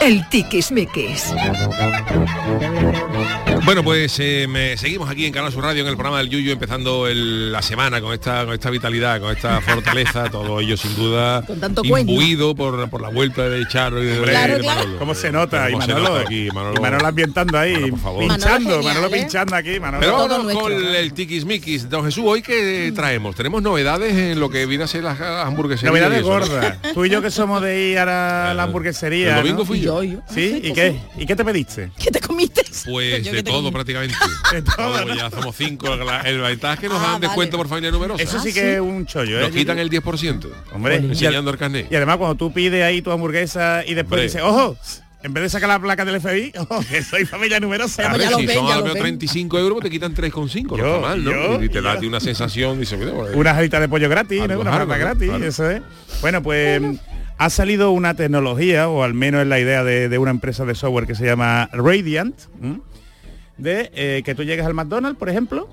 El tiquismiquis. Bueno, pues eh, me- seguimos aquí en Canal Sur Radio en el programa del Yuyu empezando el- la semana con esta, con esta vitalidad, con esta fortaleza, todo ello sin duda Con tanto imbuido por, por la vuelta de Charo y de, Hombre, de Claro, claro. Manolo. ¿Cómo se nota? Y ¿Cómo se Manolo, nota aquí, Manolo? y Manolo ambientando ahí, Manolo, por favor. pinchando, Manolo Manolo, genial, ¿eh? pinchando aquí, Manolo. Pero vámonos nuestro. con el tiquismiquis. Don Jesús, ¿hoy qué traemos? Tenemos novedades en lo que viene a ser las hamburgueserías. Novedades y ¿no? gordas. Tú y yo que somos de ir a la, la hamburguesería. El domingo ¿no? fui yo. Yo, yo. ¿Sí? ¿Y qué? ¿Y qué te pediste? ¿Qué te comiste? Pues de todo comí. prácticamente. Ya somos cinco. La- El ventaja es que nos Ah, dan descuento vale. por familia numerosa. Eso sí Ah, que sí. es un chollo, ¿eh? Nos quitan el 10%. Hombre, y, enseñando al- el carnet. y además cuando tú pides ahí tu hamburguesa y después dices, ojo, en vez de sacar la placa del FBI, ojo, que soy familia numerosa. Pero si ven, son ya a lo lo mejor ven. 35 euros, te quitan 3,5. No mal, ¿no? yo, y te da una sensación, dice, "Mira, pues, Una jarita de pollo gratis, ¿no? Una ¿no? gratis, Claro. eso es. Bueno, pues ha salido una tecnología, o al menos es la idea de, una empresa de software que se llama Radiant, de eh, que tú llegues al McDonald's, por ejemplo.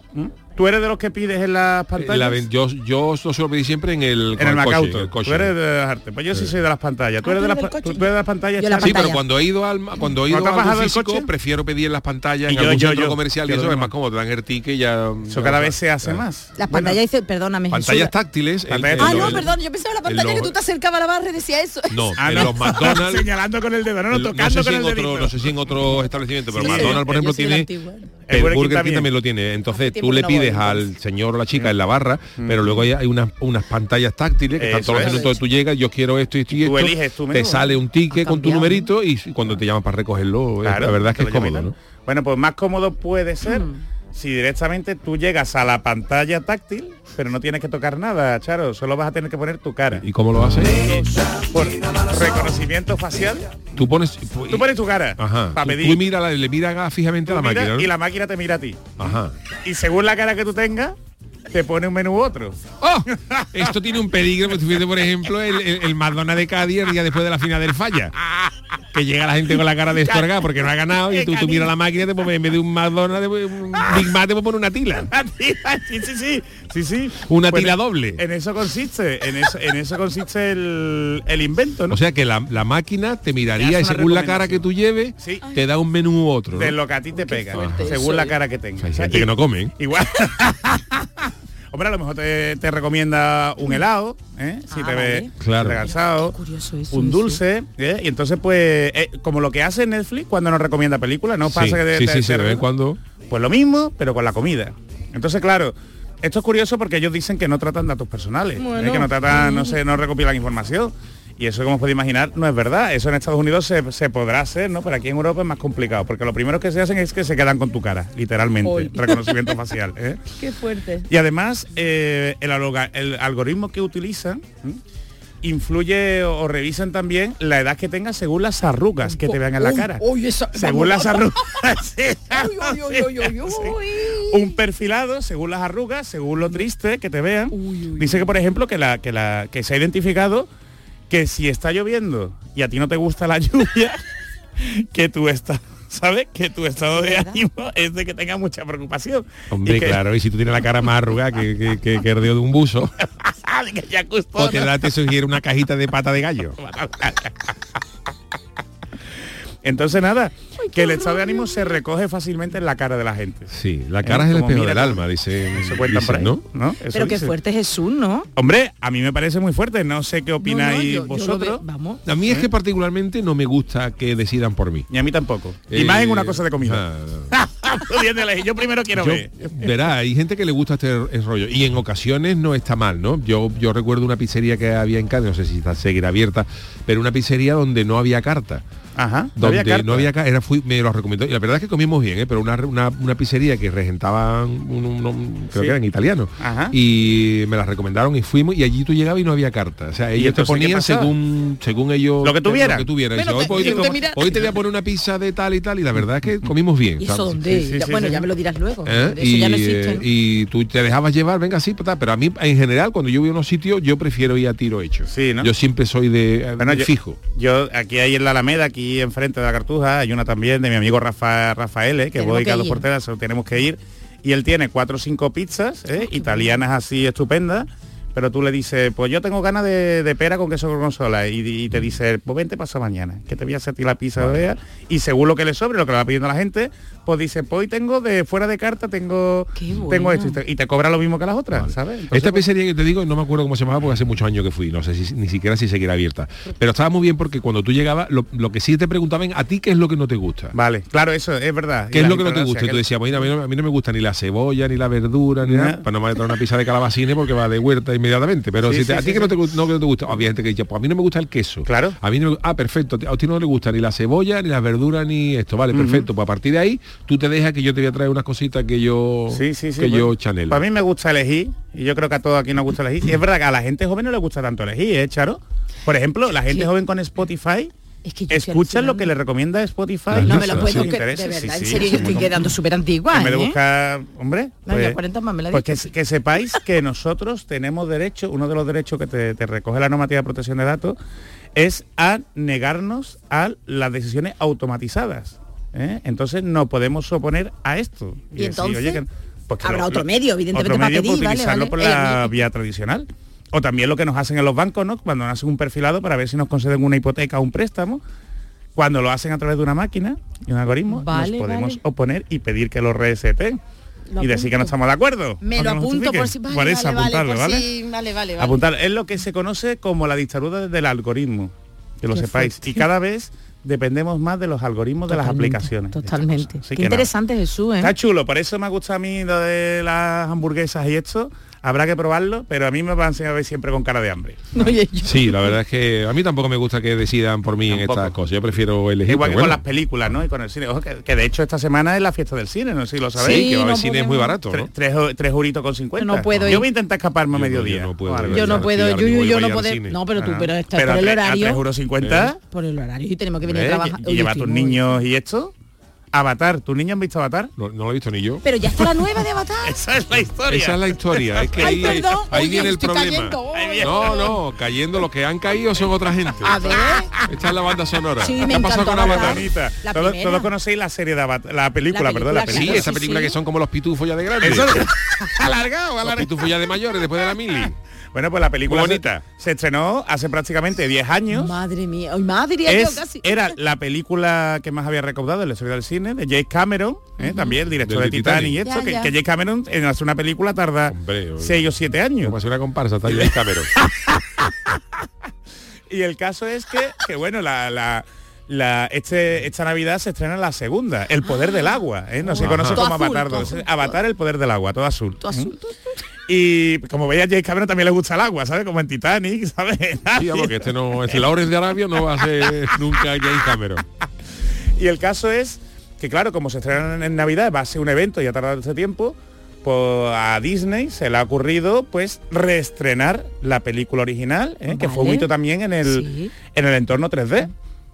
Tú eres de los que pides en las pantallas. la yo, yo lo suelo pedir siempre en el, en con el coche, el coche. Tú eres de. Pues yo sí soy de las pantallas. Tú Ah, eres ¿tú de las, tú eres de las pantallas. Yo la Charo? Sí, pero pantalla. cuando he ido al cuando he ido ¿Cuando a has bajado algún del físico, coche? prefiero pedir en las pantallas Y en yo- algún yo- centro yo- comercial y eso es más cómodo, te dan el ticket y ya. Eso ya cada vez se hace Claro. más. Las Bueno, pantallas dicen, perdóname, Jesús. Pantallas táctiles. Ah, no, el- perdón, yo pensaba en la pantalla que tú te acercabas a la barra y decía eso. No, Ah, en los McDonald's. Señalando con el dedo, no, tocando sé si con en el no sé si en otro establecimiento, pero Sí, McDonald's, por ejemplo, tiene. El Burger King también. también lo tiene. Entonces tú que le no voy, pides al señor o la chica en la barra, pero luego hay hay unas, unas pantallas táctiles que están todos los minutos tú llegas, yo quiero esto y esto y Tú eliges tu te sale un ticket con tu numerito y cuando te llaman para recogerlo, eh, Claro, la verdad es que es cómodo. ¿no? Bueno, pues más cómodo puede ser si directamente tú llegas a la pantalla táctil, pero no tienes que tocar nada, Charo, solo vas a tener que poner tu cara. ¿Y cómo lo haces? Por reconocimiento facial, Tú pones tú pones tu cara Ajá. para Tú- pedir. Tú mira, le mira fijamente a la máquina, ¿no? y la máquina te mira a ti. Ajá. Y según la cara que tú tengas, te pone un menú u otro. ¡Oh! Esto tiene un peligro, por ejemplo, el, el, el Madonna de Cádiz el día después de la final del falla. Que llega la gente con la cara destorgada porque no ha ganado y tú, tú miras la máquina y te pone, en vez de un Madonna, de un Big Mac te pone una tila. sí, sí, sí, sí, sí. Una Pues tila en- doble. En eso consiste, en eso, en eso consiste el, el invento, ¿no? O sea que la, la máquina te Te miraría y según la cara que tú lleves, Sí. te da un menú u otro. ¿no? de lo que a ti te pega, fuerte según la ¿eh? cara que tengas. Hay O sea, gente y- que no come. ¿eh? Igual. Hombre, a lo mejor te, te recomienda un helado, ¿eh? si Ah, te vale. ves Claro. curioso eso, un dulce, ¿eh? y entonces pues, eh, como lo que hace Netflix cuando nos recomienda películas, ¿no Sí, pasa que de, sí, te sí, en recomienda- cuando. Pues lo mismo, pero con la comida. Entonces, claro, esto es curioso porque ellos dicen que no tratan datos personales, ¿eh? Que no tratan, no sé, no recopilan información. Y eso, como os podéis imaginar, no es verdad. Eso en Estados Unidos se, se podrá hacer, ¿no? Pero aquí en Europa es más complicado, porque lo primero que se hacen es que se quedan con tu cara, literalmente. Reconocimiento facial. ¿eh? Qué fuerte. Y además, eh, el, algoritmo que utilizan. Influye o, revisan también la edad que tengas según las arrugas que te vean en la cara. uy, esa- según las arrugas. Uy. Un perfilado según las arrugas, según lo triste que te vean. Dice que, por ejemplo, que, la, que, la, que se ha identificado que si está lloviendo y a ti no te gusta la lluvia, que tú estás... ¿Sabes? Que tu estado de ¿Verdad? ánimo es de que tenga mucha preocupación. Hombre, Y que- claro, y si tú tienes la cara más arrugada que, que, que, que el dedo de un buzo, que ya costó, o te, ¿no? da, te sugiere una cajita de pata de gallo. Entonces nada, que el estado de ánimo se recoge fácilmente en la cara de la gente. Sí, la cara es el espejo del alma, dice. Eso cuentan por ahí, ¿no? ¿no? Eso Pero qué dice. fuerte Jesús, ¿no? Hombre, a mí me parece muy fuerte. No sé qué No, no, opináis yo- vosotros. Vamos. A mí es que particularmente no me gusta que decidan por mí. Ni a mí tampoco. y Eh, más en una cosa de comida. ah, elegir, Yo primero quiero yo- ver. verá, hay gente que le gusta este el rollo y en ocasiones no está mal, ¿no? Yo yo recuerdo una pizzería que había en Cádiz, no sé si está seguirá abierta, pero una pizzería donde no había carta. Ajá. no había donde carta. no había ca- era fui, me lo recomendó y la verdad es que comimos bien ¿eh? pero una, una, una pizzería que regentaban un, un- un- creo Sí. que eran italianos Ajá. y me la recomendaron y fuimos y allí tú llegabas y no había carta o sea ¿Y ellos te ponían según según ellos Lo que tuviera. lo que tuviera. Bueno, Dice, te- hoy, te, mira- hoy te voy a poner una pizza de tal y tal y la verdad es que comimos bien ¿Y eso dónde? Sí, sí, Ya- sí, bueno, sí. ya me lo dirás luego. ¿Eh? Eso y, ya no eh, existe. ¿no? y tú te dejabas llevar, venga, sí, pues, pero a mí en general cuando yo voy a unos sitios yo prefiero ir a tiro hecho. Sí, ¿no? Yo siempre soy de, Bueno, de yo, fijo. Yo aquí hay en la Alameda, aquí enfrente de la Cartuja, hay una también de mi amigo Rafa, Rafael, eh, que Tenemos voy que cada dos ir. por tres, so tenemos que ir. Y él tiene cuatro o cinco pizzas, eh, italianas así estupendas, pero tú le dices, pues yo tengo ganas de, de pera con queso gorgonzola y, y te dice, pues vente pasa mañana, que te voy a hacer a ti la pizza vea y según lo que le sobre, lo que le va pidiendo la gente, pues dice, pues hoy tengo de fuera de carta, tengo, tengo esto y te, y te cobra lo mismo que las otras, ¿sabes? Entonces, Esta pues, pizzería que te digo, no me acuerdo cómo se llamaba porque hace muchos años que fui, no sé si ni siquiera si seguirá abierta. Pero estaba muy bien porque cuando tú llegabas, lo, lo que sí te preguntaban a ti qué es lo que no te gusta. Vale, claro, eso es verdad. ¿Qué Y es la lo que no te gusta? Y tú decías, bueno, a mí, no, a mí no me gusta ni la cebolla, ni la verdura, ni Nah. nada. Para no me voy a traer una pizza de calabacines porque va de huerta inmediatamente. Pero Sí, si te- sí, a ti sí, que no te, gu- no, que no te gusta, había gente que dice, pues a mí no me gusta el queso. Claro. A mí no, ah, perfecto. A ti no le gusta ni la cebolla, ni las verduras, ni esto. Vale, perfecto. Pues a partir de ahí, tú te dejas que yo te voy a traer unas cositas que yo, Sí, sí, sí. que yo chanelo. Para mí me gusta elegir, y yo creo que a todos aquí nos gusta elegir. Y es verdad que a la gente joven no le gusta tanto elegir, ¿eh, Charo? Por ejemplo, la gente Sí. joven con Spotify Es que yo estoy escucha lo que le recomienda Spotify. No listas, me lo puedo que, de verdad, sí, en serio, yo estoy quedando súper antigua, en vez de ¿eh? buscar, hombre, No, pues, ya 40 más me la pues que sepáis que nosotros tenemos derecho, uno de los derechos que te, te recoge la normativa de protección de datos, es a negarnos a las decisiones automatizadas. ¿Eh? Entonces no podemos oponer a esto. ¿Y entonces? pues que Habrá otro medio, evidentemente, otro para medio pedir, vale, utilizarlo vale. por Eh, la mí- vía tradicional. O también lo que nos hacen en los bancos, ¿no? Cuando nos hacen un perfilado para ver si nos conceden una hipoteca o un préstamo. Cuando lo hacen a través de una máquina y un algoritmo, Vale, nos podemos oponer y pedir que lo reseten. Y decir que no estamos de acuerdo. Me lo apunto por si vale, Por eso, vale, vale, apuntarlo, ¿vale? si- vale, vale, vale. Apuntar. Es lo que se conoce como la dictadura del algoritmo, que lo Qué sepáis. fuerte. Y cada vez dependemos más de los algoritmos de las aplicaciones. Totalmente. Qué que nada. interesante, Jesús, ¿eh? Está chulo, por eso me gusta a mí lo de las hamburguesas y esto. Habrá que probarlo, pero a mí me van a ver siempre con cara de hambre. Oye, yo- Sí, la verdad es que a mí tampoco me gusta que decidan por mí en estas cosas. Yo prefiero elegir. Igual que con las películas, ¿no? Y con el cine. Ojo, que, que de hecho esta semana es la fiesta del cine, no sé si lo sabéis. Sí, que va a haber no cine es muy barato, ¿no? tres, tres euritos con 50. No puedo Yo ir. voy a intentar escaparme a no- mediodía. yo no puedo, yo no puedo, yo, yo, yo no puedo. No, pero tú, Ah, pero estás pero por a el tres- a horario. 3 euros 50. Por el horario y tenemos que venir ¿eh? a trabajar. Y, Oye, lleva a estoy tus niños y esto. Avatar, ¿tus niños han visto Avatar? No, no lo he visto ni yo. Pero ya está la nueva de Avatar. Esa es la historia. Esa es la historia. Es que Ay, ahí, perdón. ahí Oye, viene el problema. cayendo. No, no, cayendo los que han caído son otra gente. A ver. Esta es la banda sonora. Sí, ¿Qué me ha pasado con Avatar. La Todos, todos conocéis la serie de Avatar, la película, La perdón, la película, Sí, esa película sí. que son como los pitufos ya de grandes. Eso alargado, Los alargado. pitufos ya de mayores después de la mili. Bueno, pues la película Muy bonita. Se, estrenó hace prácticamente 10 años. Madre mía. Ay, madre diría yo Es- casi. era la película que más había recaudado en la historia del cine, de Jake Cameron, ¿eh? también el director Del de Titanic, y esto, Ya, que, ya. que Jake Cameron en hacer una película tarda Hombre, oye. 6 o 7 años. Como hace una comparsa, está James Cameron. Y el caso es que, que bueno, la, la- la- este, esta Navidad se estrena la segunda, El Poder del Agua. ¿eh? No se conoce como azul, Avatar todo 2. azul, Avatar, El Poder del Agua, todo azul. Todo ¿eh? azul, todo azul. Y como veía Jake Cameron también le gusta el agua, ¿sabes? Como en Titanic, ¿sabes? Sí, porque este no, este Lawrence de Arabia no va a ser nunca James Cameron. Y el caso es que, claro, como se estrenan en Navidad, va a ser un evento y ha tardado este tiempo, pues a Disney se le ha ocurrido pues reestrenar la película original, ¿eh? que fue un hito también en el, Sí. en el entorno 3D.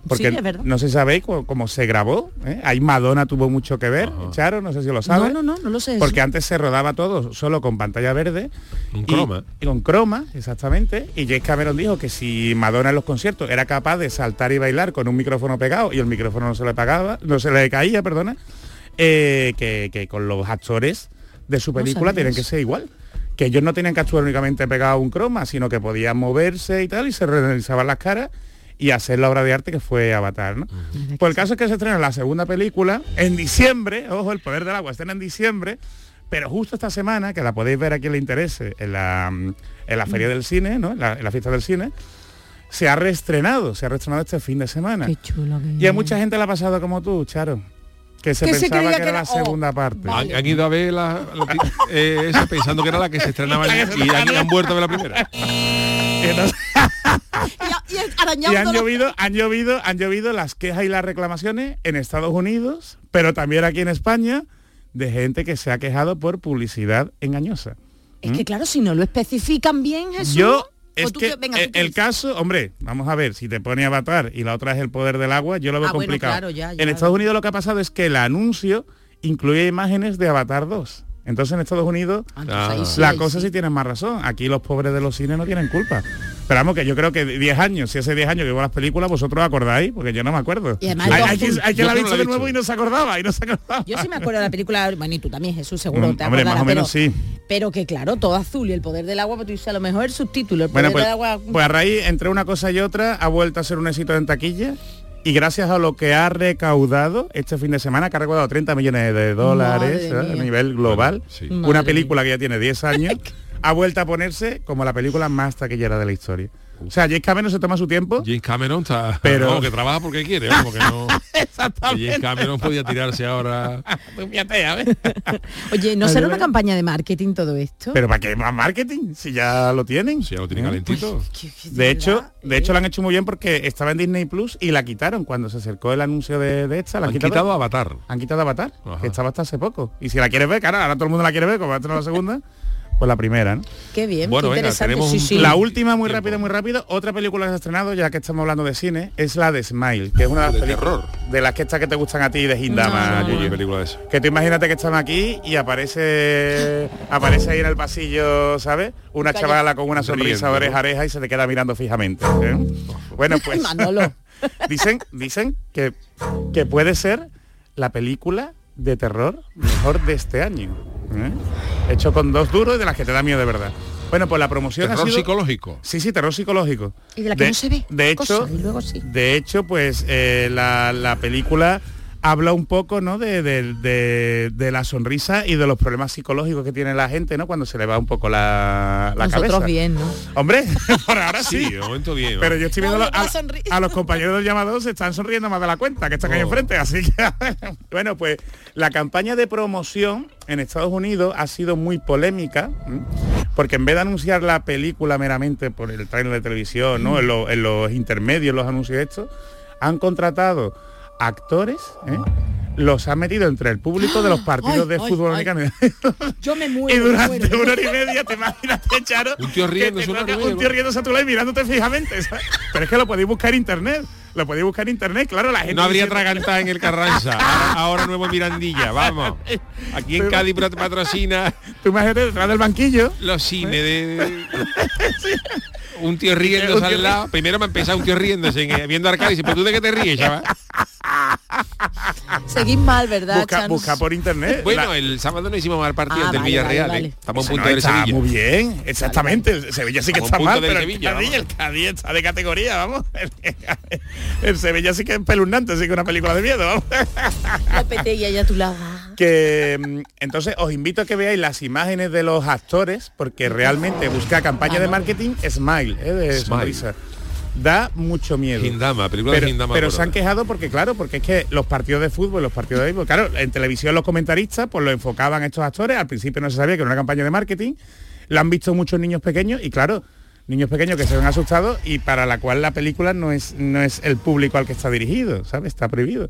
Porque Sí, es verdad. no sé si sabéis cómo, cómo se grabó. ¿eh? Ahí Madonna tuvo mucho que ver, Ajá. Charo, no sé si lo sabes. No, no, no, no lo sé. Porque antes se rodaba todo solo con pantalla verde. Y- croma. Y, con croma, exactamente. Y James Cameron dijo que si Madonna en los conciertos era capaz de saltar y bailar con un micrófono pegado y el micrófono no se le pagaba, no se le caía, perdona, eh, que, que con los actores de su película tienen que ser igual. Que ellos no tenían que actuar únicamente pegado a un croma, sino que podían moverse y tal, y se realizaban las caras y hacer la obra de arte que fue Avatar, ¿no? Pues el caso es que se estrena la segunda película en diciembre, ojo, el poder del agua estrena en diciembre, pero justo esta semana, que la podéis ver a quien le interese, en la, en la feria del cine, ¿no? En la, en la fiesta del cine, se ha reestrenado, se ha reestrenado este fin de semana. Qué chulo que Y a mucha gente le ha pasado como tú, Charo, que se Que pensaba que que era la oh, segunda parte. vale. Han, han ido a ver la, la- eh, esa pensando que era la que se estrenaba La se y han, han vuelto a ver la primera. Y entonces- y, y arañado Y han llovido, han llovido, han llovido las quejas y las reclamaciones en Estados Unidos, pero también aquí en España, de gente que se ha quejado por publicidad engañosa. Es que claro, si no lo especifican bien, Jesús. Yo es que venga, el caso, hombre, vamos a ver, si te pone Avatar y la otra es el poder del agua, yo lo veo Ah, bueno, complicado. claro, ya, ya. En Estados Unidos lo que ha pasado es que el anuncio incluye imágenes de Avatar 2. Entonces en Estados Unidos Ah, entonces sí, la cosa sí. tiene más razón. Aquí los pobres de los cines no tienen culpa. Pero vamos, que yo creo que 10 años, si hace 10 años que veo las películas, vosotros acordáis, porque yo no me acuerdo. Y además hay, hay quien, azul. hay la ha visto de nuevo y no se acordaba, y no se acordaba. Yo sí me acuerdo de la película, bueno, y tú también, Jesús, seguro Mm, te hombre, más o menos pero, sí. Pero que claro, todo azul y el poder del agua, pues tú dices, a lo mejor el subtítulo, el Bueno, poder pues, del agua... pues a raíz, entre una cosa y otra, ha vuelto a ser un éxito en taquilla. Y gracias a lo que ha recaudado este fin de semana, que ha recaudado 30 millones de dólares a nivel global, Sí. Una mía. película que ya tiene 10 años, ha vuelto a ponerse como la película más taquillera de la historia. O sea, James Cameron se toma su tiempo. James Cameron está Pero- que trabaja porque quiere vamos, que no Exactamente. James Cameron podía tirarse ahora Tú fíjate, a ver. Oye, ¿no será una campaña de marketing todo esto? Pero ¿para qué más marketing? Si ya lo tienen. si ya lo tiene ¿Eh? calentito que De hecho, de ¿eh? hecho lo han hecho muy bien porque estaba en Disney Plus y la quitaron cuando se acercó el anuncio de, de esta. La han quitado Avatar han quitado Avatar, Ajá. que estaba hasta hace poco. Y si la quieres ver, claro, ahora todo el mundo la quiere ver, como va a tener la segunda, pues la primera, ¿no? Qué bien, Bueno, qué venga, interesante. tenemos sí. La última, muy rápida, muy rápido, otra película que se ha estrenado, ya que estamos hablando de cine, es la de Smile, que es una de las De películas terror. de las que estas que te gustan a ti de Hindama, No. Yuyu. Una película de eso Que tú imagínate que estamos aquí y aparece aparece ahí en el pasillo, ¿sabes? Una Calla. chavala con una sonrisa Riendo, ¿no? oreja oreja y se te queda mirando fijamente. ¿eh? Bueno, pues Manolo. dicen, dicen que, que puede ser la película de terror mejor de este año. ¿Eh? Hecho con dos duros y de las que te da miedo de verdad. Bueno, pues la promoción ha terror sido... psicológico Sí, sí, terror psicológico. Y de la que no se ve. De hecho, cosa, y luego sí. de hecho, pues eh, la, la película habla un poco, ¿no? De, de- de- de la sonrisa y de los problemas psicológicos que tiene la gente, ¿no? Cuando se le va un poco la, la Nosotros cabeza. bien, ¿no? Hombre, por ahora sí. sí de momento bien Pero yo estoy viendo No, a, los compañeros del llamado se están sonriendo más de la cuenta que están ahí Oh. enfrente, así que bueno, pues la campaña de promoción en Estados Unidos ha sido muy polémica, ¿m? porque en vez de anunciar la película meramente por el trailer de televisión, ¿no? En, lo- en los intermedios, los anuncios estos, han contratado actores, ¿eh? los han metido entre el público de los partidos Ay, de ay, fútbol ay. americano. Yo me muero. Y durante muero. una hora y media, te imaginas, Charo, Un tío que te media, un tío ¿no? riéndose a tu lado y mirándote fijamente, ¿sabes? Pero es que lo podéis buscar en internet. Lo podéis buscar en internet, claro, la gente. no habría tragantada en el Carranza ahora, ahora nuevo Mirandilla vamos aquí en Cádiz pat- patrocina Tú imagínate detrás del banquillo. los cines de un tío Un riéndose tío al lado primero me ha empezado un tío riéndose en- viendo Arcadi y dice pero tú de qué te ríes chaval Seguís mal, ¿verdad, Busca, por internet. bueno La- el sábado no hicimos mal partido Ah, ante el vale, Villarreal vale, ¿eh? vale. estamos a Eso punto no, del está Sevilla muy bien, exactamente. El Sevilla sí que está mal, pero Sevilla, el, Cádiz, el Cádiz está de categoría, vamos. El, Sevilla sí que es peluznante, sí que es una película de miedo, vamos. Lo peté y allá a tu lado. que mm, entonces os invito a que veáis las imágenes de los actores porque realmente busca campaña Ah, de marketing Smile, ¿eh? de Smile. sonrisa. Da mucho miedo. Hindama película Pero, de pero Corona. se han quejado porque claro, porque es que los partidos de fútbol, los partidos de béisbol, claro, en televisión los comentaristas pues lo enfocaban estos actores, al principio no se sabía que era una campaña de marketing, lo han visto muchos niños pequeños y claro, niños pequeños que se ven asustados y para la cual la película no es, no es el público al que está dirigido, ¿sabes? Está prohibido.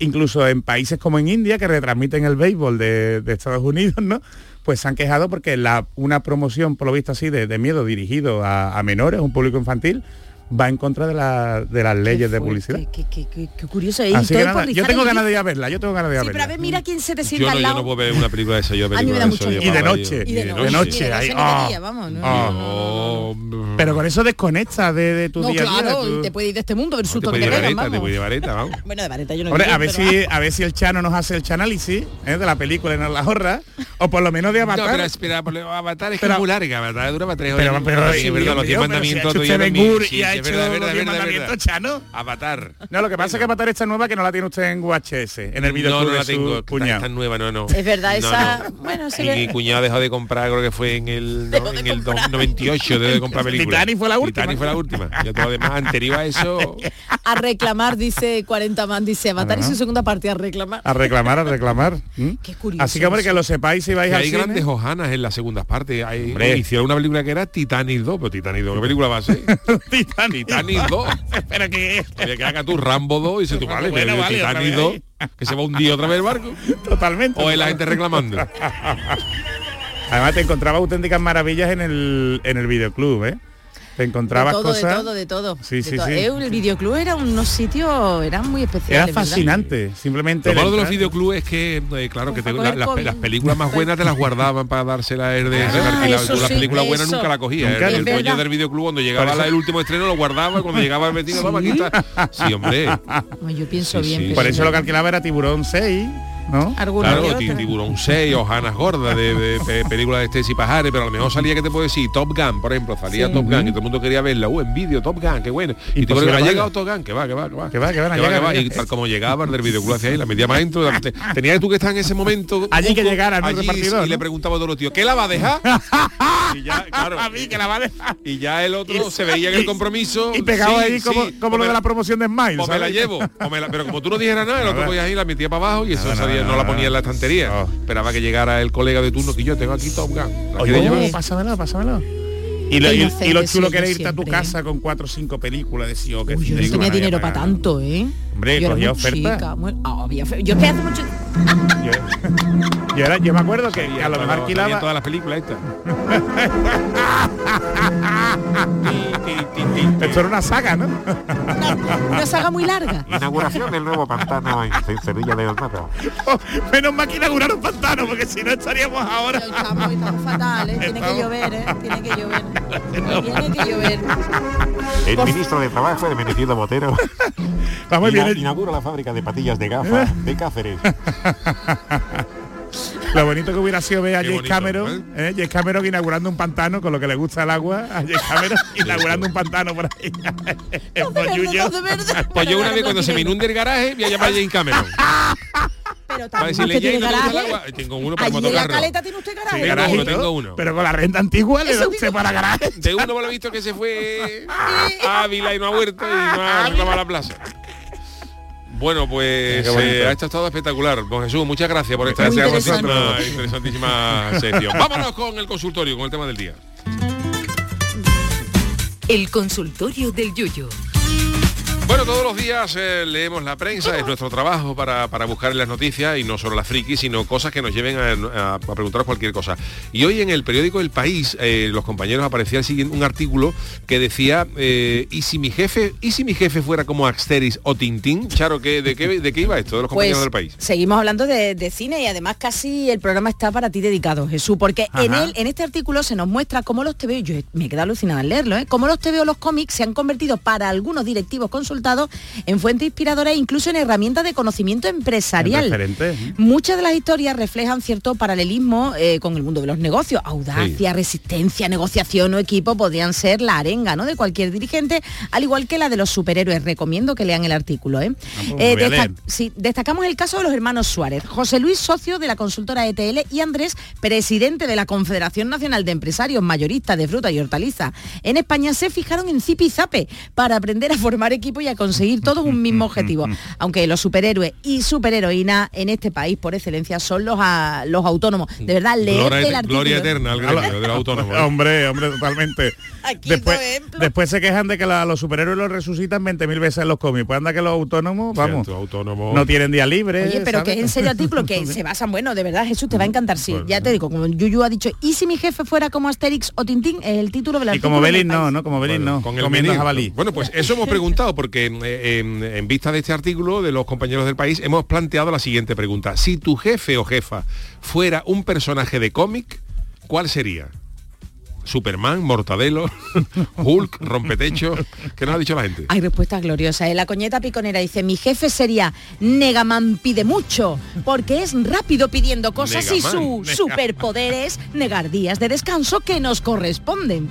Incluso en países como en India, que retransmiten el béisbol de, de Estados Unidos, ¿no? Pues se han quejado porque la, una promoción, por lo visto así, de, de miedo dirigido a, a menores, un público infantil, va en contra de, la- de las leyes de publicidad. Qué, qué- qué- qué curioso. Así que nada, yo tengo ganas de ir a verla, yo tengo ganas de ir a Sí, verla. pero a ver, mira quién se te yo sienta no, al yo lado. no puedo ver una película de esa yo A mí me película da de mucho eso, yo. Y de noche. Y de noche. de ahí, noche ni ah. vamos, ¿no? Oh, Pero con eso desconecta de, de tu No, día a día. claro, tú- te puede ir de este mundo, del te susto que puede te vareta, te vamos. puede llevar vareta, vamos. Bueno, de vareta yo no Hombre, quiero, a ver pero- si a ver si el Chano nos hace el chanálisis ¿eh? de la película y nos la ahorra, o por lo menos de No, Avatar. pero espera, por lo- Avatar es que Pero- es muy larga, Avatar dura para tres pero, horas. pero, Sí, sí, pero si ha mandamientos hecho ya verdad, los verdad, mandamientos, verdad. Chano. Avatar. No, lo que pasa es que Avatar esta nueva que no la tiene usted en VHS, en el No, videoclub no de la tengo, está, cuñado. está nueva, no, no. Es verdad, No, esa... no. Bueno, sí. Mi cuñado dejó de comprar, creo que fue en el, Dejó no, de en el comprar. 98, debe de comprar películas. Titanic fue la última. Titanic fue la última. Yo todo demás anterior a eso. A reclamar, dice 40 man, dice Avatar y su segunda parte a reclamar. A reclamar, a reclamar. ¿Mm? Qué curioso Así que, hombre, que lo sepáis si vais al hay cine. grandes hojanas en las segundas partes. Hay, hicieron una película que era Titanic 2, pero Titanic 2, ¿qué película va a ser? Titanic. Titanic 2. Pero que Oye, que haga tú Rambo 2 y dice tú, vale, Bueno, pero vale, otra Titanic vez 2, ahí. que se va un día otra vez el barco. totalmente. O es la gente reclamando. Además te encontrabas auténticas maravillas en el en el videoclub, ¿eh? Te De encontrabas todo, cosas. de todo, de todo. Sí, de sí, todo. sí. Eh, el videoclub era unos sitios, eran muy especiales. Era ¿verdad? fascinante, simplemente. Lo malo de los videoclubs es que, eh, claro, que te- la- las, películas más buenas te las guardaban para dárselas el de Ah, sí, películas buenas eso. nunca las cogías. Nunca, el el dueño del videoclub cuando llegaba la- el último estreno lo guardaba y cuando llegaba el vecino, toma, aquí está. Sí, hombre. Yo pienso Sí, bien. Por eso lo que alquilaba era Tiburón 6, ¿no? Alguna Claro. Tiburón 6, Hojanas Gordas de, de- de películas de Stacy Pajares, pero a lo mejor salía que te puedo decir, Top Gun, por ejemplo, salía Sí. Top Gun y todo el mundo quería verla, uh, en vídeo, Top Gun, qué bueno. Y te ha llegado Top Gun, que va, que va, que va. Que va, que va, no que va. Y tal como llegaba el del videoclub hacia ahí, la metía más dentro. te- Tenías tú que estar en ese momento. Allí que llegara, ¿no? El allí, repartidor, Y le preguntaba a todos los tíos, ¿qué la va a dejar? y ya, claro. a mí que la va a dejar. Y ya el otro Y- se veía en el compromiso. Y pegado sí, ahí como, sí, como o lo me de la- promoción de Smile. o me la llevo, o pero como tú no dijeras nada, el otro cogía ahí, la metía para abajo y eso salía, nada, no la ponía en la estantería. No. Esperaba que llegara el colega de turno que yo tengo aquí Top Gun. ¿La Oye, pásamelo, pásamelo. Y lo, y- y lo chulo que era irte a tu casa con cuatro o cinco películas, decía, oh, qué Uy, yo no tenía dinero para tanto, ¿eh? Hombre, yo cogía oferta. chica, muy- ah, había. Yo es que hace mucho... Yo, yo era- yo me acuerdo que, que a lo mejor alquilaba todas las películas estas. esto era una saga ¿no? Una saga muy larga. Inauguración del nuevo pantano en Sevilla de Olmata. menos mal que inauguraron pantano porque si no estaríamos ahora Pero estamos, estamos fatales, tiene que llover, ¿eh? Tiene que llover. Tiene que llover. El ministro de Trabajo, Hermenegildo Motero, vamos ina- bien inaugura la fábrica de patillas de gafas de Cáceres. lo bonito que hubiera sido ver a James Cameron ¿eh? James Cameron inaugurando un pantano con lo que le gusta el agua a James Cameron inaugurando un pantano por ahí. Pues yo una vez cuando se me inunde el garaje voy a llamar a James Cameron. Pero Para decirle, que tiene. Tengo uno para Allí en la caleta tiene usted garaje. Sí, Tengo garaje uno, tengo uno. pero con la renta antigua le se para garaje De uno me lo he visto que se fue a Ávila y no ha vuelto y no ha reclamado a la plaza. Bueno, pues eh, esto ha estado espectacular. Don Jesús, muchas gracias por esta interesantísima, interesantísima sección. Vámonos con el consultorio, con el tema del día. El consultorio del Yuyo. Bueno, todos los días eh, leemos la prensa, es nuestro trabajo para, para buscar en las noticias y no solo las frikis, sino cosas que nos lleven a, a- a preguntaros cualquier cosa. Y hoy en el periódico El País, eh, los compañeros aparecía el siguiente, un artículo que decía, eh, ¿y si mi jefe, y si mi jefe fuera como Asteris o Tintín? Charo, ¿qué, de, qué, ¿de qué iba esto de los compañeros Pues del país? seguimos hablando de, de cine y además casi el programa está para ti dedicado, Jesús, porque en él, en este artículo se nos muestra cómo los TVO, yo me quedado alucinada al leerlo, ¿eh? cómo los TVO, los cómics se han convertido para algunos directivos consultados en fuente inspiradora e incluso en herramientas de conocimiento empresarial. ¿eh? Muchas de las historias reflejan cierto paralelismo eh, con el mundo de los negocios. Audacia, resistencia, negociación o equipo podrían ser la arenga ¿no? de cualquier dirigente, al igual que la de los superhéroes. Recomiendo que lean el artículo. ¿eh? pues Eh, sí, destacamos el caso de los hermanos Suárez. José Luis, socio de la consultora ETL, y Andrés, presidente de la Confederación Nacional de Empresarios Mayoristas de Fruta y Hortaliza. En España se fijaron en Zipi y Zape para aprender a formar equipo y a conseguir todos un mismo objetivo. Aunque los superhéroes y superheroínas en este país por excelencia son los, a- los autónomos. De verdad, leer Gloria, el artículo. gloria eterna al gremio del autónomo. ¿eh? Hombre, hombre, totalmente. Aquí después, por ejemplo. después se quejan de que la- los superhéroes los resucitan 20.000 veces en los cómics. Pues anda que los autónomos, vamos, Cierto, autónomo. no tienen día libre. Oye, pero ¿sabes? que es en serio artículo que se basan, bueno, de verdad, Jesús, te va a encantar, sí. Ya te digo, como Yuyu ha dicho, ¿y si mi jefe fuera como Asterix o Tintín? Es el título del Y artículo. como del Belín no. ¿no? Como Belín Bueno, no. con el jabalí. Bueno, pues eso hemos preguntado porque en vista de este artículo de los compañeros del país hemos planteado la siguiente pregunta. Si tu jefe o jefa fuera un personaje de cómic, ¿cuál sería? Superman, Mortadelo, Hulk, Rompetecho, ¿qué nos ha dicho la gente? Hay respuestas gloriosas. ¿eh? La coñeta piconera dice, mi jefe sería Negaman pide mucho, porque es rápido pidiendo cosas y su Negaman, superpoder es negar días de descanso que nos corresponden.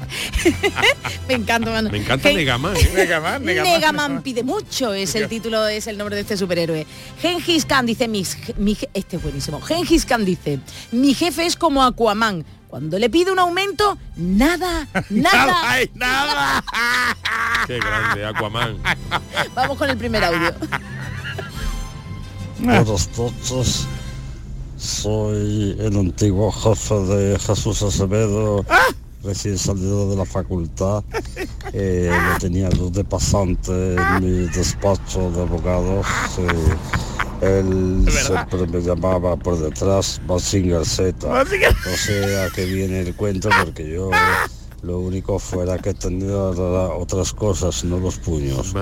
Me encanta, mano. Me encanta Gen- Negaman. ¿eh? Negaman, Negaman. Negaman pide mucho, es el título, es el nombre de este superhéroe. Gengis Khan dice, mi, je- mi este es buenísimo. Gengis Khan dice, mi jefe es como Aquaman. Cuando le pide un aumento, nada, nada. ¡Ay, nada! Qué grande, Aquaman. Vamos con el primer audio. Buenas noches. Soy el antiguo jefe de Jesús Acevedo, recién salido de la facultad. Eh, lo tenía de pasante en mi despacho de abogados. eh, él siempre me llamaba por detrás Mazinger Z. No sé a qué viene el cuento porque yo lo único fuera que tenía era otras cosas, no los puños.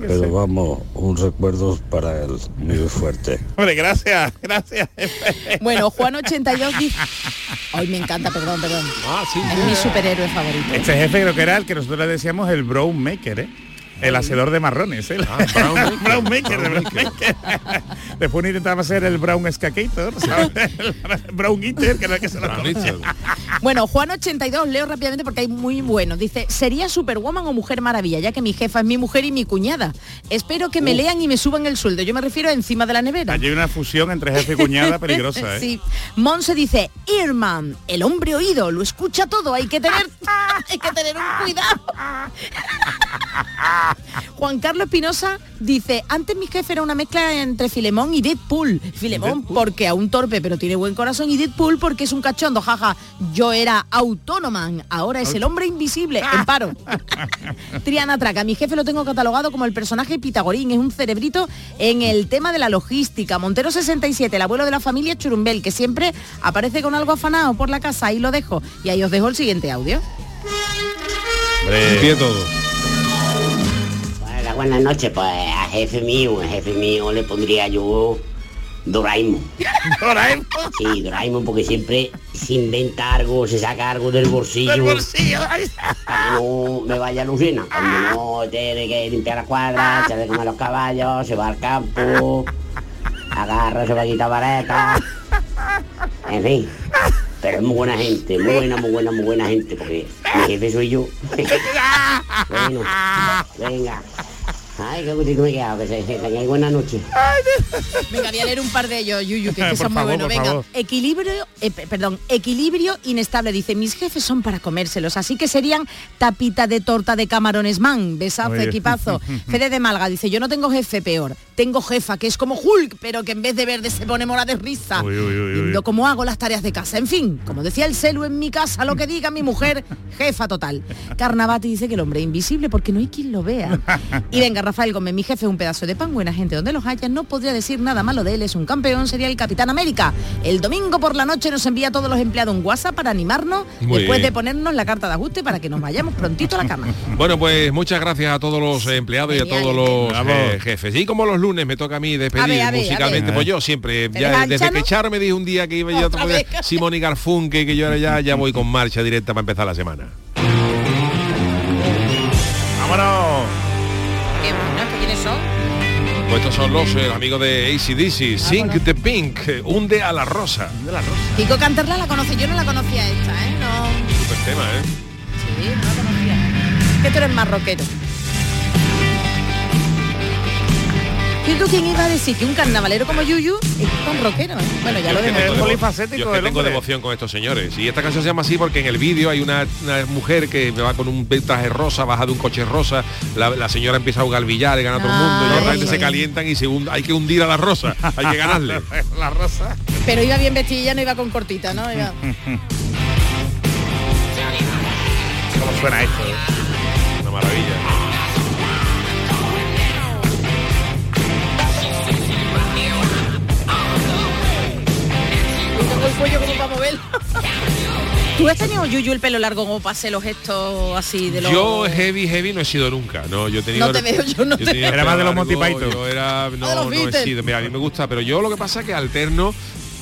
Pero vamos, un recuerdo para él muy fuerte. Hombre, gracias, gracias. Bueno, Juan 82 dice... Ay, me encanta, perdón, perdón. Ah, sí. Es mi superhéroe favorito. Este jefe creo que era el que nosotros le decíamos el brown maker, ¿eh? El hacedor de marrones, ¿eh? brown maker. brown maker, Brown el brown maker. Después intentaba ser el brown skater, ¿sabes? El brown eater, que era el que se lo. Bueno, Juan 82, leo rápidamente porque hay muy buenos. Dice, sería Superwoman o Mujer Maravilla, ya que mi jefa es mi mujer y mi cuñada. Espero que me lean y me suban el sueldo. Yo me refiero a encima de la nevera. Allí hay una fusión entre jefe y cuñada peligrosa, ¿eh? Sí. Monse dice, Irman, el hombre oído, lo escucha todo, hay que tener, hay que tener un cuidado. Juan Carlos Espinosa dice, antes mi jefe era una mezcla entre Filemón y Deadpool. Filemón porque a un torpe pero tiene buen corazón y Deadpool porque es un cachondo, jaja. Yo era Autonoman, ahora es el hombre invisible, en paro. Triana Traca, mi jefe lo tengo catalogado como el personaje Pitagorín, es un cerebrito en el tema de la logística. Montero 67, el abuelo de la familia Churumbel, que siempre aparece con algo afanado por la casa, ahí lo dejo. Y ahí os dejo el siguiente audio. Pie todo. Hola, buenas noches, pues a jefe mío, a jefe mío le pondría yo Doraemon. Doraemon. Sí, Doraemon porque siempre se inventa algo, se saca algo del bolsillo. Del. Para que no me vaya Lucina. Cuando no tiene que limpiar la cuadra, se de comer los caballos, se va al campo, agarra su vaquita vareta. En fin. Pero es muy buena gente, muy buena, muy buena, muy buena gente, porque mi jefe soy yo. bueno, venga. Ay, qué gustito me he quedado, que se buena noche. Venga, voy a leer un par de ellos, Yuyu, que, son muy buenos. Venga, favor. equilibrio, eh, pe- perdón, equilibrio inestable. Dice, mis jefes son para comérselos, así que serían tapita de torta de camarones man. Besazo, equipazo. Fede de Malga dice, yo no tengo jefe peor. Tengo jefa que es como Hulk, pero que en vez de verde se pone mora de risa. Uy, uy, uy. Viendo cómo hago las tareas de casa. En fin, como decía el celu en mi casa, lo que diga mi mujer, jefa total. Carnavati dice que el hombre es invisible porque no hay quien lo vea. Y venga, Rafael Gómez, mi jefe es un pedazo de pan, buena gente donde los haya, no podría decir nada malo de él, es un campeón, sería el Capitán América. El domingo por la noche nos envía a todos los empleados un WhatsApp para animarnos Muy después bien. de ponernos la carta de ajuste para que nos vayamos prontito a la cama. Bueno, pues muchas gracias a todos los empleados y a todos los eh, jefes. Y como los lunes me toca a mí despedir A ver, a ver, musicalmente, a pues yo siempre, ¿Te ya desde que Charo me dijo un día que iba yo Otra a vez. Simón y Garfunkel, que yo ahora ya, ya voy con marcha directa para empezar la semana. Vámonos. Qué bueno, ¿quiénes son? Pues estos son los eh, amigos de ACDC, Sink the Pink, eh, hunde a la rosa. De la rosa. Kiko Canterla la conoce, yo no la conocía esta, ¿eh? No, Super tema, ¿eh? sí, no la conocía. Que tú eres más rockero. ¿Y tú quién iba a decir que un carnavalero como Yuyu es tan rockero? eh? Bueno, ya lo Yo es que vemos. tengo Es polifacético yo es que el tengo devoción con estos señores. Y esta canción se llama así porque en el vídeo hay una, una mujer que va con un traje rosa, baja de un coche rosa, la, la señora empieza a jugar billar y gana todo el mundo, y de Ay. repente se calientan y se hund- hay que hundir a la rosa, hay que ganarle. La rosa. Pero iba bien vestida, no iba con cortita, ¿no? Iba- ¿Cómo suena esto? eh? Una maravilla. Cuello como para mover. ¿Tú has tenido Yuyu el pelo largo como para hacer los gestos así de los... Yo heavy, heavy no he sido nunca. No, yo tenido. No te veo, yo no te tenía veo. Era más de los Monty Python. Yo era, de no, no he sido. Mira, a mí me gusta, pero yo lo que pasa es que alterno.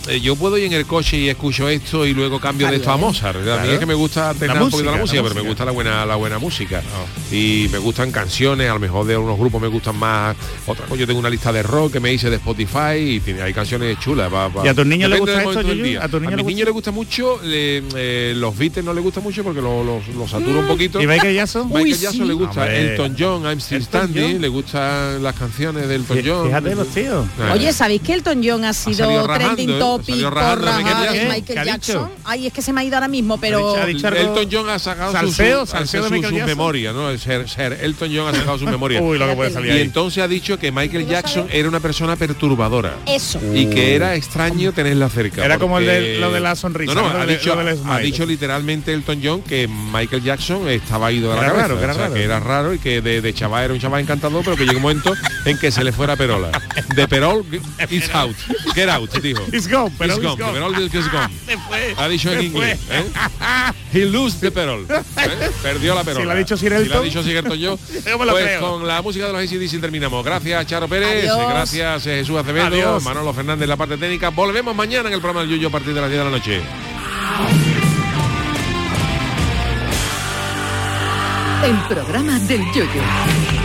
Eh, Yo puedo ir en el coche y escucho esto y luego cambio de esto a Mozart. A mí Claro. es que me gusta La un poquito la música, música, la pero me gusta la buena la buena música. Y me gustan canciones, a lo mejor de algunos grupos me gustan más. Otra cosa, yo tengo una lista de rock que me hice de Spotify y tiene, hay canciones chulas. pa- pa- ¿Y a tus niños les gusta esto, día. ¿A tus niños les mis gusta? niños les gusta mucho, le- eh, los Beatles no les gusta mucho porque lo- los los satura un poquito. ¿Y Michael Jackson? Michael Uy, Jackson sí. le gusta Hombre. Elton John, I'm Still Elton Standing, John. le gustan las canciones de Elton John. Fíjate los tíos. Ah. Oye, ¿sabéis que Elton John ha sido trending ¿eh? Michael Jackson. ¿Qué Michael ha. Ay, es que se me ha ido ahora mismo, pero... Ha dicho algo- Elton John ha sacado su- Salseo, su, salseo de su- su memoria, ¿no? El Ser, ser Elton John ha sacado su memoria. Uy, lo que puede salir y ahí. entonces ha dicho que Michael Jackson era una persona perturbadora. Eso. Y que era extraño tenerla cerca. Era como el porque- de- lo de la sonrisa, No, ha, de- dicho, ha literalmente Elton John que Michael Jackson estaba ido de la Era cabeza. raro, que era o sea, raro. que era raro y que de, de chaval era un chaval encantador, pero que llegó un momento en que se le fuera perola. De perol, it's out. Get out, dijo. It's gone, Perol is gone, perol is gone. Se fue, Ha dicho en inglés. ¿eh? He lose the perol. ¿eh? Perdió la perola. Si lo ha dicho Sir Si lo ha dicho Sir Elton yo. yo me lo pues creo. con la música de los ACDC terminamos. Gracias Charo Pérez, Adiós. gracias eh, Jesús Acevedo, Adiós. Manolo Fernández en la parte técnica. Volvemos mañana en el programa del Yuyo a partir de las 10 de la noche. El programa del yoyo.